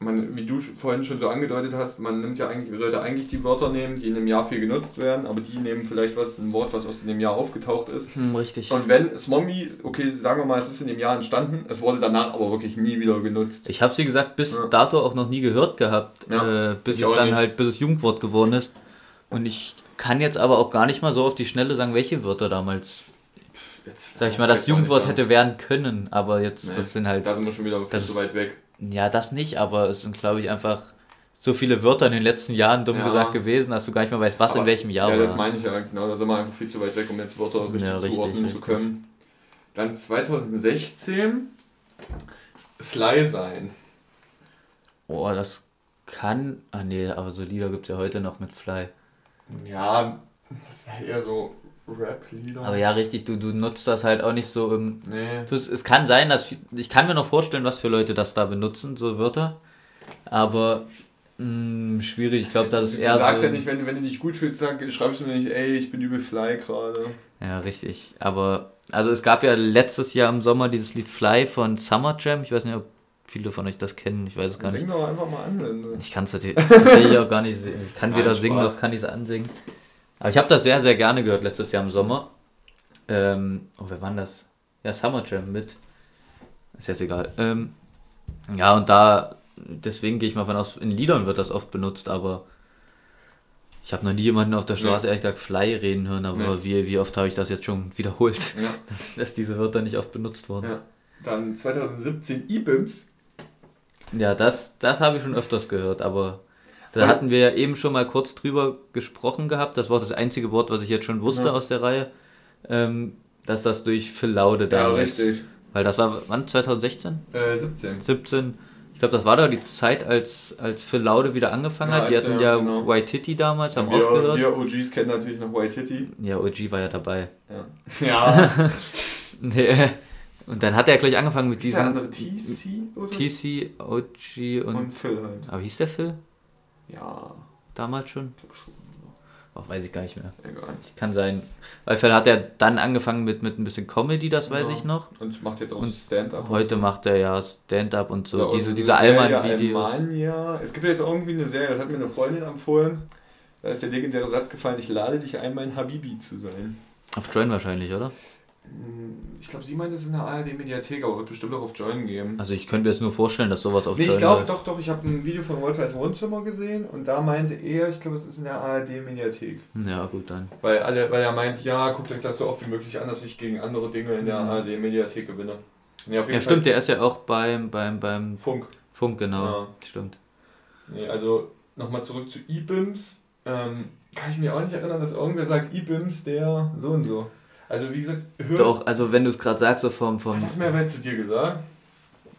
Man, wie du vorhin schon so angedeutet hast, man nimmt ja eigentlich, sollte eigentlich die Wörter nehmen, die in einem Jahr viel genutzt werden, aber die nehmen vielleicht was, ein Wort, was aus dem Jahr aufgetaucht ist. Hm, richtig. Und wenn Smombi, okay, sagen wir mal, es ist in dem Jahr entstanden, es wurde danach aber wirklich nie wieder genutzt. Ich habe sie gesagt, bis Ja. dato auch noch nie gehört gehabt, Ja, äh, bis ich es dann nicht. halt, bis es Jugendwort geworden ist. Und ich kann jetzt aber auch gar nicht mal so auf die Schnelle sagen, welche Wörter damals, Jetzt, sag ich mal, das Jugendwort hätte werden können, aber jetzt, Nee, das sind halt, Da sind wir schon wieder viel Das- zu weit weg. ja, das nicht, aber es sind, glaube ich, einfach so viele Wörter in den letzten Jahren, dumm Ja. gesagt, gewesen, dass du gar nicht mehr weißt, was in Aber- welchem Jahr Ja, war. das meine ich ja genau. Da sind wir einfach viel zu weit weg, um jetzt Wörter richtig, Ja, richtig, zuordnen zu richtig. können. Dann 2016 Fly sein. Oh, das kann, ah nee, aber so Lieder gibt es ja heute noch mit Fly. Ja, das ist ja eher so Rap-Lieder. Aber ja, richtig, du, du nutzt das halt auch nicht so im, Nee. Das, es kann sein, dass ich kann mir noch vorstellen, was für Leute das da benutzen, so Wörter. Aber mh, schwierig. Ich glaube, das ist du eher. sagst so, ja nicht, wenn, du- wenn du dich gut fühlst, sag, schreibst du mir nicht, ey, ich bin übel Fly gerade. Ja, richtig. Aber also es gab ja letztes Jahr im Sommer dieses Lied Fly von Summer Jam. Ich weiß nicht, ob viele von euch das kennen. Ich weiß es gar nicht. Sing doch einfach mal an. Ich kann es natürlich auch gar nicht singen. Ich kann Nein, weder singen Spaß. noch kann ich es ansingen. Aber ich habe das sehr, sehr gerne gehört letztes Jahr im Sommer. Ähm, oh, wer war das? Ja, Summer Jam mit. Ist jetzt egal. Ähm, ja, und da, deswegen gehe ich mal von aus, in Liedern wird das oft benutzt, aber ich habe noch nie jemanden auf der Straße ehrlich gesagt Fly reden hören, aber Nee. wie, wie oft habe ich das jetzt schon wiederholt, ja. dass, dass diese Wörter nicht oft benutzt wurden. ja. Dann 2017 IBIMS. Ja, das, das habe ich schon öfters gehört, aber da Ja. hatten wir ja eben schon mal kurz drüber gesprochen gehabt. Das war das einzige Wort, was ich jetzt schon wusste Ja. aus der Reihe, ähm, dass das durch Phil Laude Ja, damals. richtig. Weil das war, wann? 2016? Äh, 17. 17? Ich glaube, das war da die Zeit, als, als Phil Laude wieder angefangen Ja, hat. Die hatten er- ja genau. White Titty damals, haben wir, aufgehört. wir OGs kennen natürlich noch White Titty. Ja, OG war ja dabei. Ja. Ja. Nee. Und dann hat er gleich angefangen mit ist der diesem andere? TC oder? TC, OG und. Und Phil halt. Aber hieß der Phil Ja, damals schon? ich glaube schon. Auch weiß ich gar nicht mehr. Egal. Kann sein. Weil Phil hat er dann angefangen mit, mit ein bisschen Comedy, das weiß Ja. ich noch. Und macht jetzt auch Stand-up. Heute macht er ja Stand-up und so. Ja, und diese diese Serie Allmann-Videos. Almania. Es gibt ja jetzt irgendwie eine Serie, das hat mir eine Freundin empfohlen. Da ist der legendäre Satz gefallen, ich lade dich ein, mein Habibi zu sein. Auf Join wahrscheinlich, oder? Ich glaube, sie meint es in der ARD-Mediathek, aber wird bestimmt auch auf Join geben. Also ich könnte mir jetzt nur vorstellen, dass sowas auf Nee, ich Join glaube, läuft. doch, doch, ich habe ein Video von Walter Wohnzimmer gesehen und da meinte er, ich glaube, es ist in der ARD-Mediathek. Ja, gut, dann. Weil, alle, weil er meinte, ja, guckt euch das so oft wie möglich an, dass ich gegen andere Dinge in der Mhm. ARD-Mediathek gewinne. Nee, Ja, stimmt, der ist ja auch beim, beim, beim Funk. Funk, genau. Ja. Stimmt. Nee, also nochmal zurück zu IBIMS. Ähm, kann ich mir auch nicht erinnern, dass irgendwer sagt, IBIMS der so und so. Also wie gesagt, hört. Doch, also wenn du es gerade sagst, so vom, vom Hat das Mehrwert zu dir gesagt?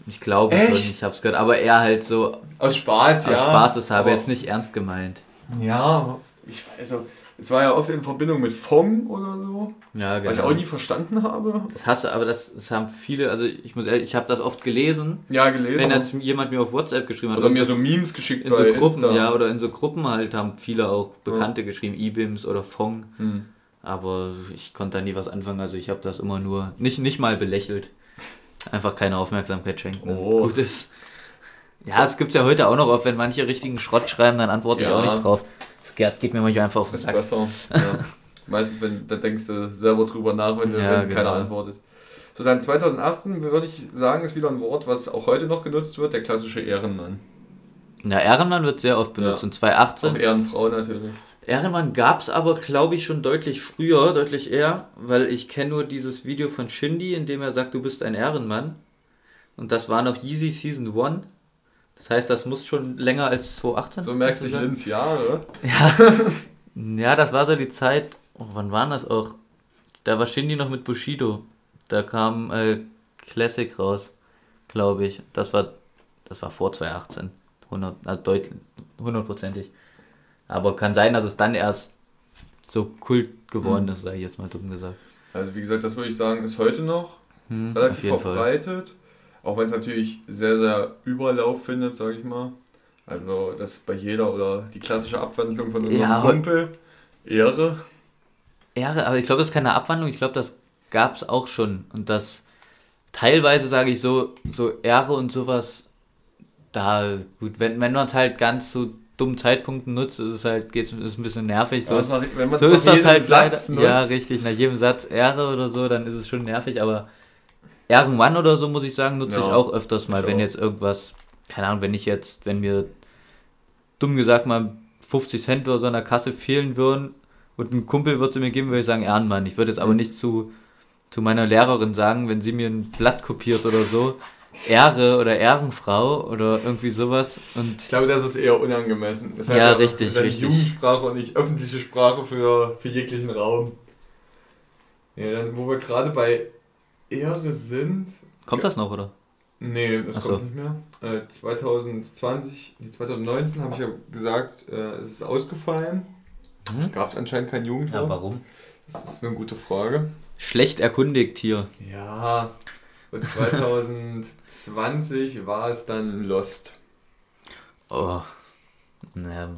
ich glaube Echt? schon, ich hab's gehört, aber er halt so Aus Spaß, aus ja. Spaßeshalber Aber- jetzt nicht ernst gemeint. Ja, aber ich also es war ja oft in Verbindung mit FOM oder so, Ja, genau. was ich auch nie verstanden habe. Das hast du, aber das, das haben viele, also ich muss ehrlich, ich habe das oft gelesen, Ja, gelesen. wenn das jemand mir auf WhatsApp geschrieben hat. oder Und mir so Memes geschickt in so Gruppen, Insta. ja, oder in so Gruppen halt haben viele auch Bekannte geschrieben, IBIMS oder Fong. Hm. Aber ich konnte da nie was anfangen, also ich habe das immer nur, nicht, nicht mal belächelt. Einfach keine Aufmerksamkeit schenken. Oh. Gut ist. Ja, es gibt's ja heute auch noch oft, wenn manche richtigen Schrott schreiben, dann antworte ich Ja. auch nicht drauf. Das geht, geht mir manchmal einfach auf den Ist Sack. besser. Ja. Meistens, wenn, da denkst du selber drüber nach, wenn, Ja, wenn keiner genau. antwortet. So, dann 2018 würde ich sagen, ist wieder ein Wort, was auch heute noch genutzt wird, der klassische Ehrenmann. Ja, Ehrenmann wird sehr oft benutzt. Ja. Und 2018 Auch Ehrenfrau natürlich. Ehrenmann gab es aber, glaube ich, schon deutlich früher, deutlich eher, weil ich kenne nur dieses Video von Shindy, in dem er sagt, du bist ein Ehrenmann. Und das war noch Yeezy Season 1. Das heißt, das muss schon länger als 2018. So merkt sich sein. Lins Jahre. Ja, das war so die Zeit, oh, wann war das auch? Da war Shindy noch mit Bushido. Da kam äh, Classic raus, glaube ich. Das war, das war vor 2018. 100, also deutlich, hundertprozentig. Aber kann sein, dass es dann erst so Kult geworden ist, sage ich jetzt mal dumm gesagt. Also wie gesagt, das würde ich sagen, ist heute noch Hm, relativ verbreitet. Auch wenn es natürlich sehr, sehr Überlauf findet, sage ich mal. Also das bei jeder oder die klassische Abwandlung von unserem Ja, Kumpel. Ehre. Ehre, aber ich glaube, das ist keine Abwandlung. Ich glaube, das gab es auch schon. Und das teilweise sage ich so, so Ehre und sowas, da, gut, wenn, wenn man es halt ganz so dummen Zeitpunkten nutzt, ist es halt, geht's, ist ein bisschen nervig. So, Ja, ist, nach- wenn man so ist das halt Satz leider. Ja, richtig. Nach jedem Satz Ehre oder so, dann ist es schon nervig, aber Ehrenmann oder so, muss ich sagen, nutze ich Ja, auch öfters mal, ich wenn auch. jetzt irgendwas, keine Ahnung, wenn ich jetzt, wenn mir dumm gesagt mal 50 Cent oder so an der Kasse fehlen würden und ein Kumpel würde sie mir geben, würde ich sagen Ehrenmann. Ich würde jetzt aber Mhm. nicht zu, zu meiner Lehrerin sagen, wenn sie mir ein Blatt kopiert oder so, Ehre oder Ehrenfrau oder irgendwie sowas und Ich glaube, das ist eher unangemessen. Das Ja, auch, richtig, das ist richtig. Jugendsprache und nicht öffentliche Sprache für, für jeglichen Raum. Ja, dann, wo wir gerade bei Ehre sind. kommt das noch, oder? Nee, das Ach so. kommt nicht mehr. Äh, 2020, nee, 2019 habe ich ja gesagt, äh, es ist ausgefallen. Hm? Gab es anscheinend kein Jugendwort. Ja, warum? Das ist eine gute Frage. Schlecht erkundigt hier. Ja, und 2020 war es dann Lost. Oh. Naja,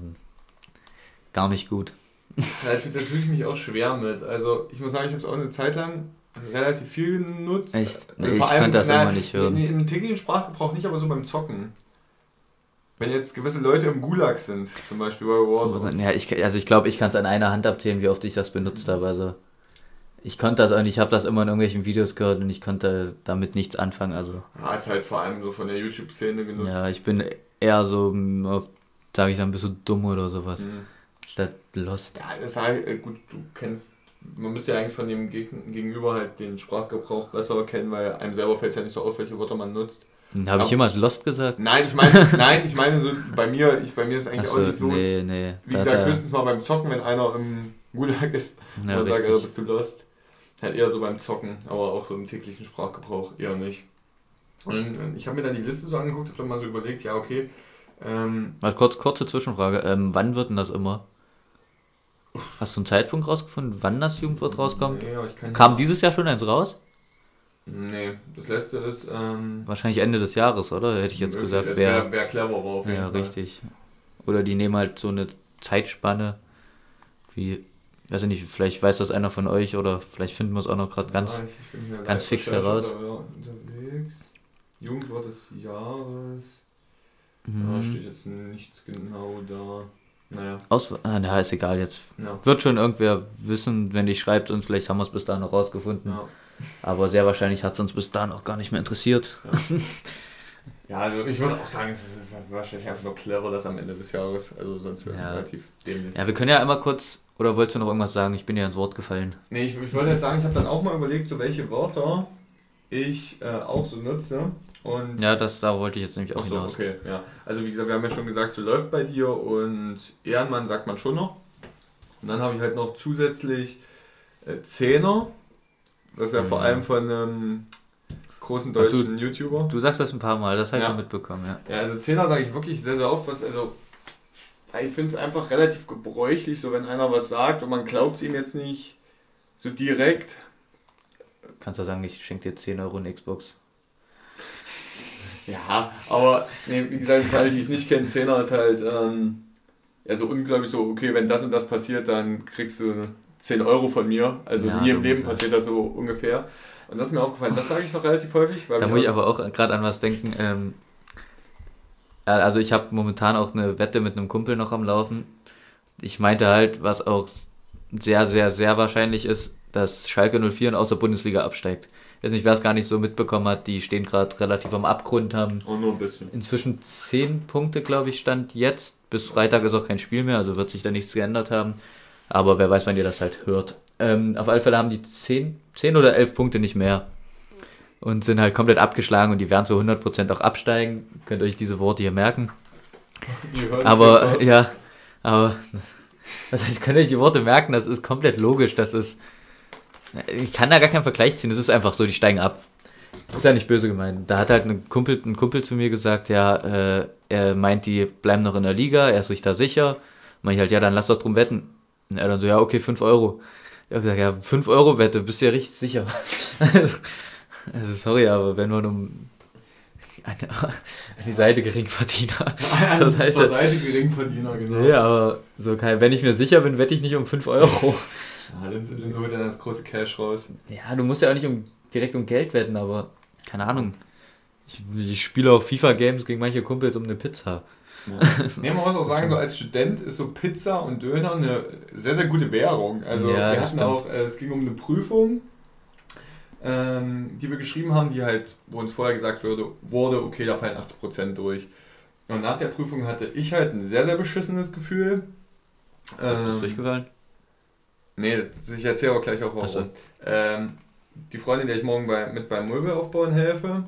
gar nicht gut. Da, da tue ich mich auch schwer mit. Also ich muss sagen, ich habe es auch eine Zeit lang relativ viel genutzt. Echt? Also Nee, ich vor allem, könnte das na, immer nicht hören. Nee, Im täglichen Sprachgebrauch nicht, aber so beim Zocken. Wenn jetzt gewisse Leute im Gulag sind, zum Beispiel bei Warzone. Ja, ich, also ich glaube, ich kann es an einer Hand abzählen, wie oft ich das benutzt habe. Also ich konnte das auch nicht, ich habe das immer in irgendwelchen Videos gehört und ich konnte damit nichts anfangen. Also Ja, ist halt vor allem so von der YouTube-Szene genutzt. ja, ich bin eher so, mm, sage ich dann, bist du dumm oder sowas, Mhm. statt Lost. Ja, das ist halt, äh, gut, du kennst, man müsste ja eigentlich von dem Geg- Gegenüber halt den Sprachgebrauch besser kennen, weil einem selber fällt es ja nicht so auf, welche Wörter man nutzt. Habe ich jemals Lost gesagt? Nein, ich meine, nein, ich meine so, bei mir, ich, bei mir ist eigentlich auch Achso, nicht so, nee, nee. wie Da- gesagt, da- höchstens mal beim Zocken, wenn einer im Gulag ist ja, und sagt, also bist du lost. Halt eher so beim Zocken, aber auch so im täglichen Sprachgebrauch eher nicht. Und ich habe mir dann die Liste so angeguckt, habe dann mal so überlegt, ja okay, ähm, Was, kurz, kurze Zwischenfrage. Ähm, wann wird denn das immer? Hast du einen Zeitpunkt rausgefunden, wann das Jugendwort rauskommt? nee, aber ich kann Kam dieses Jahr schon eins raus? Nee, das letzte ist, ähm, Wahrscheinlich Ende des Jahres, oder? Hätte ich jetzt möglich. gesagt. Es Wer, wär, wär cleverer auf jeden ja, Fall. richtig. Oder die nehmen halt so eine Zeitspanne, wie, weiß ich nicht, vielleicht weiß das einer von euch oder vielleicht finden wir es auch noch gerade ganz. Ja, ich- ich ganz fix heraus. da, ja, unterwegs. Jugendwort des Jahres. Da Mhm. steht jetzt nichts genau da. Naja. Aus, ah, na, ist egal jetzt. Ja. Wird schon irgendwer wissen, wenn dich schreibt uns, vielleicht haben wir es bis dahin noch rausgefunden. Ja. Aber sehr wahrscheinlich hat es uns bis dahin auch gar nicht mehr interessiert. ja, also ich würde auch sagen, es ist wahrscheinlich einfach nur clever, das am Ende des Jahres. Also sonst wäre es Ja. relativ dämlich. Ja, wir können ja einmal kurz, oder wolltest du noch irgendwas sagen? Ich bin dir ins Wort gefallen. Nee, ich, ich wollte jetzt sagen, ich habe dann auch mal überlegt, so welche Wörter ich äh, auch so nutze. Und Ja, das, da wollte ich jetzt nämlich auch so, hinaus. okay, ja. Also wie gesagt, wir haben ja schon gesagt, so läuft bei dir und Ehrenmann sagt man schon noch. Und dann habe ich halt noch zusätzlich äh, Zehner. Das ist ja vor Mhm. allem von einem großen Ach, du- deutschen YouTuber. Du sagst das ein paar Mal, das habe ich Ja. schon mitbekommen, ja. Ja, also Zehner sage ich wirklich sehr, sehr oft. Was, also, ich finde es einfach relativ gebräuchlich, so wenn einer was sagt und man glaubt es ihm jetzt nicht so direkt. Kannst du sagen, ich schenke dir 10 Euro in Xbox. Ja, aber nee, wie gesagt, für alle, die es nicht kennen, Zehner ist halt ähm, ja, so unglaublich so, okay, wenn das und das passiert, dann kriegst du 10 Euro von mir. Also Ja, nie im Leben passiert das so ungefähr. Und das ist mir aufgefallen, das sage ich noch relativ häufig. Weil Da muss ich aber auch gerade an was denken. Ähm, also ich habe momentan auch eine Wette mit einem Kumpel noch am Laufen. Ich meinte halt, was auch sehr, sehr, sehr wahrscheinlich ist, dass Schalke 04 aus der Bundesliga absteigt. Ich weiß nicht, wer es gar nicht so mitbekommen hat, die stehen gerade relativ am Abgrund, haben Oh, nur ein bisschen. inzwischen 10 Punkte, glaube ich, stand jetzt. Bis Freitag ist auch kein Spiel mehr, also wird sich da nichts geändert haben. Aber wer weiß, wann ihr das halt hört. Ähm, auf alle Fälle haben die 10, 10 oder 11 Punkte nicht mehr. Und sind halt komplett abgeschlagen und die werden zu 100% auch absteigen. Könnt ihr euch diese Worte hier merken. Aber ja, aber was heißt, könnt euch die Worte merken? Das ist komplett logisch. Das ist. Ich kann da gar keinen Vergleich ziehen. Das ist einfach so, die steigen ab. Ist ja nicht böse gemeint. Da hat halt ein Kumpel, ein Kumpel zu mir gesagt, ja, äh, er meint, die bleiben noch in der Liga, er ist sich da sicher. Meint ich halt, ja, dann lass doch drum wetten. Und er dann so, ja, okay, 5 Euro. Ich hab gesagt, ja, 5 Euro Wette, bist du ja richtig sicher. also sorry, aber wenn man um eine, an die Seite Geringverdiener. Das heißt, Zur Seite Geringverdiener, genau. Nee, aber so kein, wenn ich mir sicher bin, wette ich nicht um 5 Euro. Ja, dann, dann so wird dann das große Cash raus. Ja, du musst ja auch nicht um, direkt um Geld wetten, aber keine Ahnung. Ich, ich spiele auch FIFA-Games gegen manche Kumpels um eine Pizza. Nee, man muss auch sagen, so als Student ist so Pizza und Döner eine sehr, sehr gute Währung. Also Ja, wir hatten stimmt. auch, äh, es ging um eine Prüfung, ähm, die wir geschrieben haben, die halt, wo uns vorher gesagt wurde, wurde okay, da fallen 80% durch. Und nach der Prüfung hatte ich halt ein sehr, sehr beschissenes Gefühl. Ist Ähm, durchgefallen? nee, ich erzähle auch gleich auch warum. So. Ähm, die Freundin, der ich morgen bei, mit beim Möbel aufbauen helfe,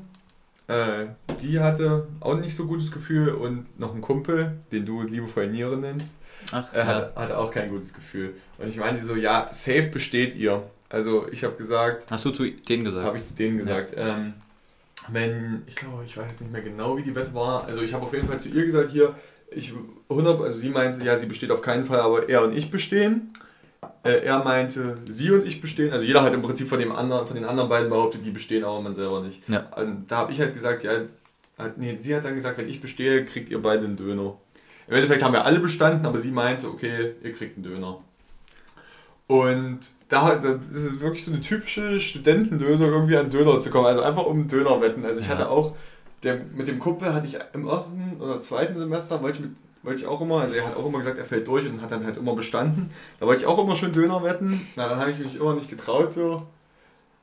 äh, die hatte auch nicht so gutes Gefühl und noch ein Kumpel, den du liebevoll Niere nennst, Ach, äh, ja. hatte, hatte auch kein gutes Gefühl. Und ich meinte so, ja, safe besteht ihr. Also ich habe gesagt, Hast du zu denen gesagt? habe ich zu denen gesagt, ähm, wenn, ich glaube, ich weiß nicht mehr genau, wie die Wette war. Also ich habe auf jeden Fall zu ihr gesagt, hier, ich 100, also sie meinte, ja, sie besteht auf keinen Fall, aber er und ich bestehen. Äh, er meinte, sie und ich bestehen. Also jeder hat im Prinzip von dem anderen, von den anderen beiden behauptet, die bestehen, aber man selber nicht. Ja. Und da habe ich halt gesagt, ja, hat, nee, sie hat dann gesagt, wenn ich bestehe, kriegt ihr beide einen Döner. Im Endeffekt haben wir alle bestanden, aber sie meinte, okay, ihr kriegt einen Döner. Und da das ist wirklich so eine typische Studentenlösung, irgendwie an Döner zu kommen. Also einfach um Döner wetten. Also ich Ja. hatte auch, der, mit dem Kumpel hatte ich im ersten oder zweiten Semester, wollte ich, mit, wollte ich auch immer, also er hat auch immer gesagt, er fällt durch und hat dann halt immer bestanden. Da wollte ich auch immer schon Döner wetten. Na, dann habe ich mich immer nicht getraut so.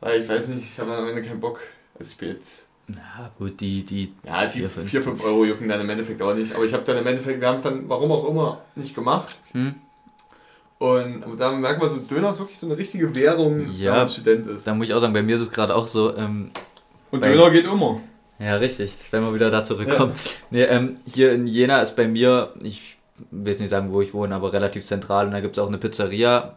Weil ich weiß nicht, ich habe am Ende keinen Bock. Also ich bin jetzt Ja, gut, die, die. ja, die Vier, fünf. 4, 5 Euro jucken dann im Endeffekt auch nicht. Aber ich habe dann im Endeffekt, wir haben es dann, warum auch immer, nicht gemacht. Hm? Und da merkt man so, Döner ist wirklich so eine richtige Währung, Ja. wenn man Student ist. Da muss ich auch sagen, bei mir ist es gerade auch so, ähm, Und bei- Döner geht immer. Ja, richtig, wenn wir wieder da zurückkommen. Nee, ähm, hier in Jena ist bei mir, ich will jetzt nicht sagen, wo ich wohne, aber relativ zentral und da gibt es auch eine Pizzeria.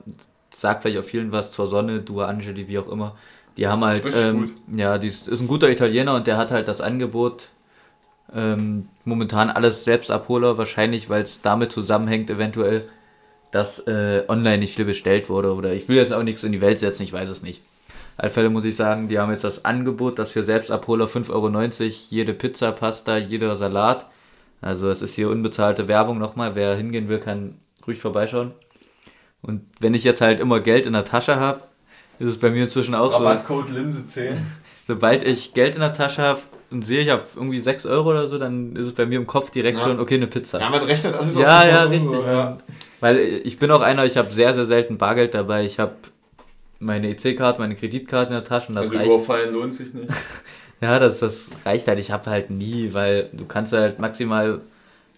Sagt vielleicht auch vielen was zur Sonne, Dua Angeli, wie auch immer. Die haben halt, ähm, ja, die ist, ist ein guter Italiener und der hat halt das Angebot, ähm, momentan alles Selbstabholer, wahrscheinlich, weil es damit zusammenhängt, eventuell, dass äh, online nicht viel bestellt wurde. Oder ich will jetzt auch nichts in die Welt setzen, ich weiß es nicht. Auf alle Fälle muss ich sagen, die haben jetzt das Angebot, dass für Selbstabholer 5,90 Euro jede Pizza, Pasta, jeder Salat. Also es ist hier unbezahlte Werbung nochmal. Wer hingehen will, kann ruhig vorbeischauen. Und wenn ich jetzt halt immer Geld in der Tasche habe, ist es bei mir inzwischen auch so, Rabattcode Linse 10. sobald ich Geld in der Tasche habe, und sehe, ich habe irgendwie 6 Euro oder so, dann ist es bei mir im Kopf direkt Ja. schon, okay, eine Pizza. Ja, man rechnet alles Ja, aus ja, dem richtig. Euro, Ja. Weil ich bin auch einer, ich habe sehr, sehr selten Bargeld dabei. Ich habe meine EC-Karte, meine Kreditkarte in der Tasche und das Also reicht. überfallen lohnt sich nicht. Ja, das, das reicht halt. Ich habe halt nie, weil du kannst halt maximal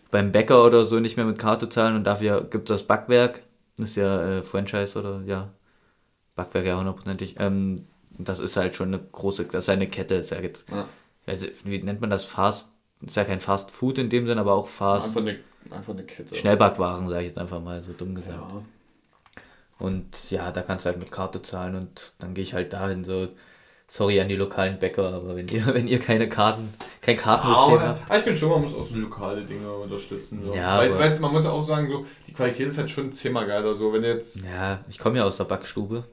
beim Bäcker oder so nicht mehr mit Karte zahlen und dafür gibt es das Backwerk. Das ist ja äh, Franchise oder ja, Backwerk ja hundertprozentig. Ähm, das ist halt schon eine große, das ist eine Kette, ist ja jetzt, Ja. Also, wie nennt man das? Fast, ist ja kein Fast Food in dem Sinn, aber auch Fast Einfach eine, einfach eine Kette. Schnellbackwaren, sage ich jetzt einfach mal so dumm gesagt. Ja. Und ja, da kannst du halt mit Karte zahlen und dann gehe ich halt dahin so. Sorry an die lokalen Bäcker, aber wenn ihr, wenn ihr keine Karten, kein Kartensystem Aber, habt. ich finde schon, man muss auch so lokale Dinge unterstützen. So. Ja, weil, weil man muss auch sagen, so, die Qualität ist halt schon zehnmal geiler. So, wenn jetzt. Ja, ich komme ja aus der Backstube.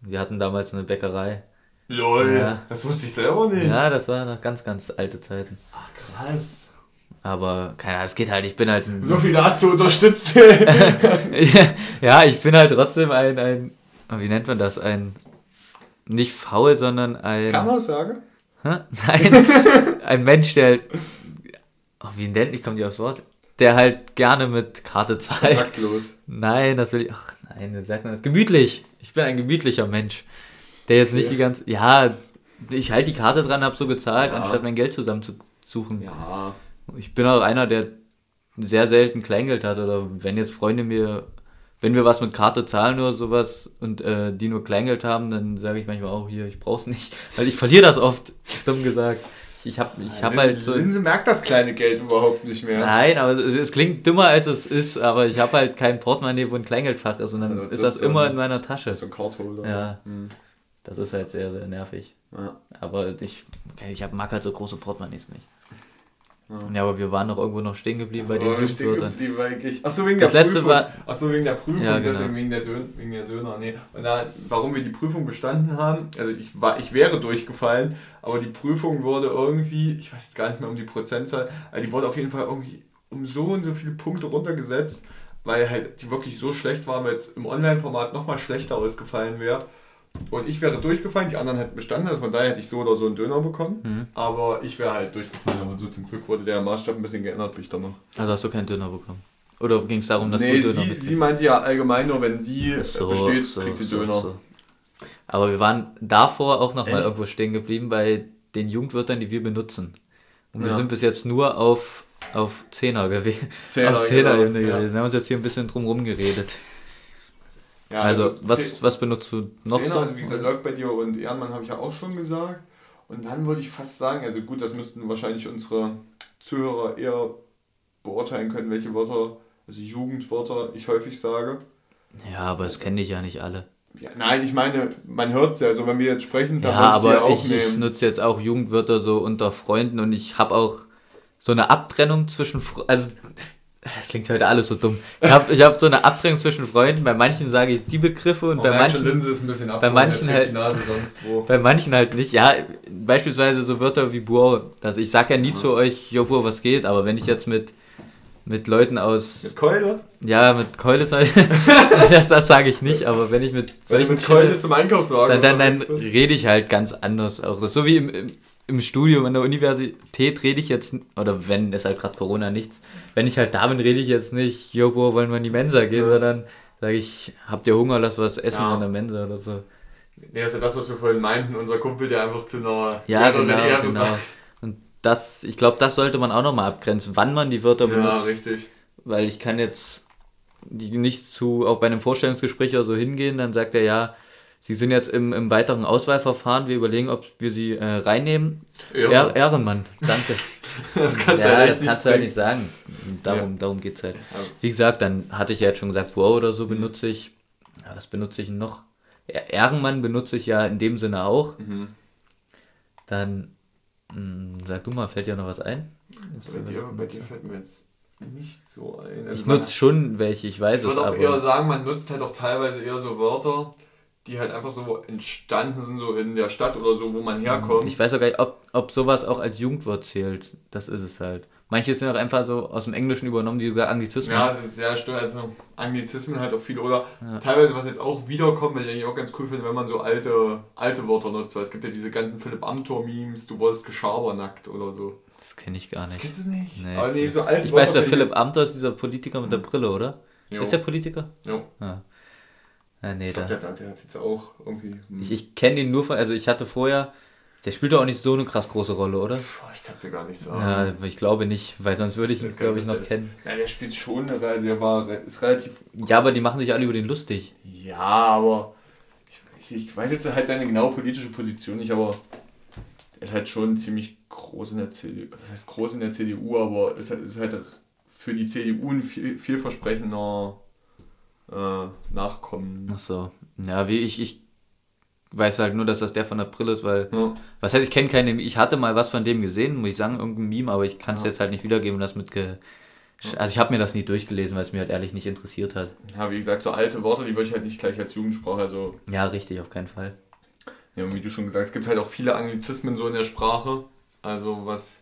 Wir hatten damals eine Bäckerei. LOL, Ja. das wusste ich selber nicht. Ja, das waren noch ganz, ganz alte Zeiten. Ach, krass. Aber keine Ahnung, es geht halt, ich bin halt ein. So viele hat zu unterstützen. ja, ich bin halt trotzdem ein, ein. Wie nennt man das? Ein. Nicht faul, sondern ein. Kann-Aussage? Hä? Nein, ein Mensch, der. Oh, wie nennt ich komme nicht aufs Wort? Der halt gerne mit Karte zahlt. Taktlos. Nein, das will ich. Ach nein, wie sagt man das? Gemütlich. Ich bin ein gemütlicher Mensch. Der jetzt nicht Okay. die ganze. Ja, ich halte die Karte dran, hab so gezahlt, Ja. anstatt mein Geld zusammenzusuchen. Ja. Ich bin auch einer, der sehr selten Kleingeld hat. Oder wenn jetzt Freunde mir. Wenn wir was mit Karte zahlen oder sowas und äh, die nur Kleingeld haben, dann sage ich manchmal auch hier, ich brauch's nicht. Weil ich verliere das oft, dumm gesagt. Ich hab, ich hab halt so. Linse merkt das kleine Geld überhaupt nicht mehr. Nein, aber es, es klingt dümmer als es ist, aber ich habe halt kein Portemonnaie, wo ein Kleingeldfach ist und dann Also ist das ist so immer ein- in meiner Tasche. Das ist so ein Cardholder. Ja. Hm. Das ist halt sehr, sehr nervig. ja. Aber ich, ich hab, mag halt so große Portemonnaies nicht. Ja. Ja, aber wir waren noch irgendwo noch stehen geblieben bei den eigentlich. Achso, wegen Das der letzte Prüfung. war- Achso, wegen der Prüfung, Ja, genau. deswegen wegen der, Dön wegen der Döner. Nee. Und da, warum wir die Prüfung bestanden haben, also ich, war, ich wäre durchgefallen, aber die Prüfung wurde irgendwie, ich weiß jetzt gar nicht mehr um die Prozentzahl, aber die wurde auf jeden Fall irgendwie um so und so viele Punkte runtergesetzt, weil halt die wirklich so schlecht waren, weil es im Online-Format nochmal schlechter ausgefallen wäre. Und ich wäre durchgefallen, die anderen hätten bestanden, also von daher hätte ich so oder so einen Döner bekommen. Mhm. Aber ich wäre halt durchgefallen, aber so zum Glück wurde der Maßstab ein bisschen geändert, bin ich dann noch. Also hast du keinen Döner bekommen? Oder ging es darum, dass nee, du Döner sie, mit- sie meinte ja allgemein nur, wenn sie Ach so, besteht, so, kriegt sie so, Döner. Aber wir waren davor auch noch mal Echt? irgendwo stehen geblieben bei den Jugendwörtern, die wir benutzen. Und wir Ja. sind bis jetzt nur auf, auf Zehner gewesen. Zehner, auf Zehner-Ebene genau, ja. gewesen. Wir haben uns jetzt hier ein bisschen drum rum geredet. Ja, also, was, Ze- was benutzt du noch Zehner, so? also wie gesagt, läuft bei dir und Ehrenmann habe ich ja auch schon gesagt. Und dann würde ich fast sagen, also gut, das müssten wahrscheinlich unsere Zuhörer eher beurteilen können, welche Wörter, also Jugendwörter ich häufig sage. Ja, aber das kenne ich ja nicht alle. Ja, nein, ich meine, man hört es ja, also wenn wir jetzt sprechen, dann Ja, ich aber auch ich, ich nehmen. nutze jetzt auch Jugendwörter so unter Freunden und ich habe auch so eine Abtrennung zwischen, also es klingt heute alles so dumm. Ich habe ich hab so eine Abtrennung zwischen Freunden. Bei manchen sage ich die Begriffe und Man bei manchen, Linse ist ein bisschen bei manchen halt- die Nase sonst wo. bei manchen halt nicht. Ja, beispielsweise so Wörter wie Buau. Also ich sage ja nie zu euch, jo Buau, was geht, aber wenn ich jetzt mit mit Leuten aus, Mit Keule? ja, mit Keule, das, das sage ich nicht, aber wenn ich mit Wenn du solchen mit Keule zum Einkaufswagen dann, dann, dann rede ich halt ganz anders auch. Das so wie im, im, im Studium an der Universität rede ich jetzt, oder wenn es halt gerade Corona nichts, wenn ich halt da bin, rede ich jetzt nicht, jo, wo wollen wir in die Mensa gehen, Ja. sondern sage ich, habt ihr Hunger, lass was essen Ja. in der Mensa oder so. Nee, das ist ja das, was wir vorhin meinten, unser Kumpel, der einfach zu einer Ja, genau, genau. sagt. Und das, ich glaube, das sollte man auch nochmal abgrenzen, wann man die Wörter Ja, benutzt. richtig. Weil ich kann jetzt die nicht zu, auch bei einem Vorstellungsgespräch oder so hingehen, dann sagt er, ja, Sie sind jetzt im, im weiteren Auswahlverfahren, wir überlegen, ob wir Sie äh, reinnehmen. Ja, Ehrenmann, danke. das kannst ja, du echt das kannst du bringen. nicht sagen. Darum, darum geht es halt. Ja. Wie gesagt, dann hatte ich ja jetzt schon gesagt, wow oder Mhm. so benutze ich. Ja, was benutze ich noch? Ja, Ehrenmann benutze ich ja in dem Sinne auch. Mhm. Dann, mh, sag du mal, fällt dir noch was ein? Bei dir, bei dir fällt mir jetzt nicht so ein. Also Ich nutze schon welche, ich weiß Ich es, würde auch eher aber. sagen, man nutzt halt auch teilweise eher so Wörter, die halt einfach so entstanden sind, so in der Stadt oder so, wo man herkommt. Ich weiß auch gar nicht, ob, ob sowas auch als Jugendwort zählt. Das ist es halt. Manche sind auch einfach so aus dem Englischen übernommen, wie sogar Anglizismen. Ja, das ist ja stimmt. Also Anglizismen halt auch viele. Oder Ja. teilweise, was jetzt auch wiederkommt, was ich eigentlich auch ganz cool finde, wenn man so alte, alte Wörter nutzt. Weil es gibt ja diese ganzen Philipp Amthor-Memes, du wurdest geschabernackt oder so. Das kenne ich gar Das nicht. kennst du nicht? Nee. Aber nee, so alte Ich weiß, der Philipp Amthor ist dieser Politiker mit der Brille, oder? Jo. Ist der Politiker? Jo. Ja. Ja, nee, Ich glaube, der, der hat jetzt auch irgendwie. hm, Ich, ich kenne ihn nur von, also ich hatte vorher, der spielt doch auch nicht so eine krass große Rolle, oder? Boah, ich kann es dir gar nicht sagen. Ja, ich glaube nicht, weil sonst würde ich ihn, glaube ich, noch ist- kennen. Ja, der spielt schon, Re- der war ist relativ. Ja, aber die machen sich alle über den lustig. Ja, aber ich, ich weiß jetzt halt seine genaue politische Position nicht, aber er ist halt schon ziemlich groß in der CDU. Das heißt groß in der CDU, aber ist halt, ist halt für die CDU ein viel, vielversprechender äh, Nachkommen. Ach so. Ja, wie ich, ich weiß halt nur, dass das der von Brille ist, weil, Ja. was heißt, ich kenne keine, ich hatte mal was von dem gesehen, muss ich sagen, irgendein Meme, aber ich kann es Ja. jetzt halt nicht wiedergeben, das mit ge also ich habe mir das nie durchgelesen, weil es mir halt ehrlich nicht interessiert hat. ja, wie gesagt, so alte Worte, die würde ich halt nicht gleich als Jugendsprache, also Ja, richtig, auf keinen Fall. Ja, und wie du schon gesagt hast, es gibt halt auch viele Anglizismen so in der Sprache. Also was,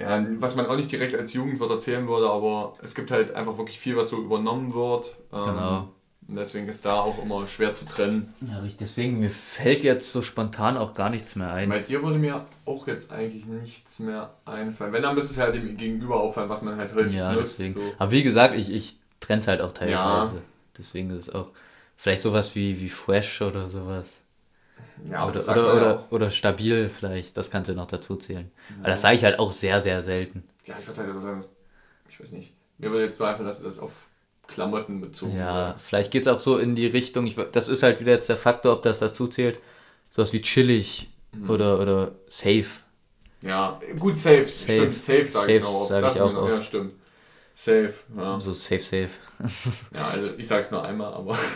ja, was man auch nicht direkt als Jugendwort erzählen würde, aber es gibt halt einfach wirklich viel, was so übernommen wird. Ähm, Genau. Und deswegen ist da auch immer schwer zu trennen. Ja, richtig, deswegen, mir fällt jetzt so spontan auch gar nichts mehr ein. Bei dir würde mir auch jetzt eigentlich nichts mehr einfallen. Wenn, dann müsste es ja dem Gegenüber auffallen, was man halt häufig Ja, nutzt. deswegen. So. Aber wie gesagt, ich, ich trenne es halt auch teilweise. Ja. Deswegen ist es auch vielleicht sowas wie, wie fresh oder sowas. Ja, oder, oder, ja oder, auch. oder stabil vielleicht, das kannst du noch dazu zählen. Aber das sage ich halt auch sehr, sehr selten. Ja, ich würde halt auch sagen, dass- ich weiß nicht. Mir würde jetzt einfach, dass das auf Klamotten bezogen Ja, wird. vielleicht geht es auch so in die Richtung, ich, das ist halt wieder jetzt der Faktor, ob das dazu zählt. Sowas wie chillig Mhm. oder, oder safe. Ja, gut, safe. Safe. Stimmt, safe sage ich noch oft. sag Das ich auch ist oft. Ja, stimmt. Safe, ja. So safe, safe. Ja, also ich sage es nur einmal, aber.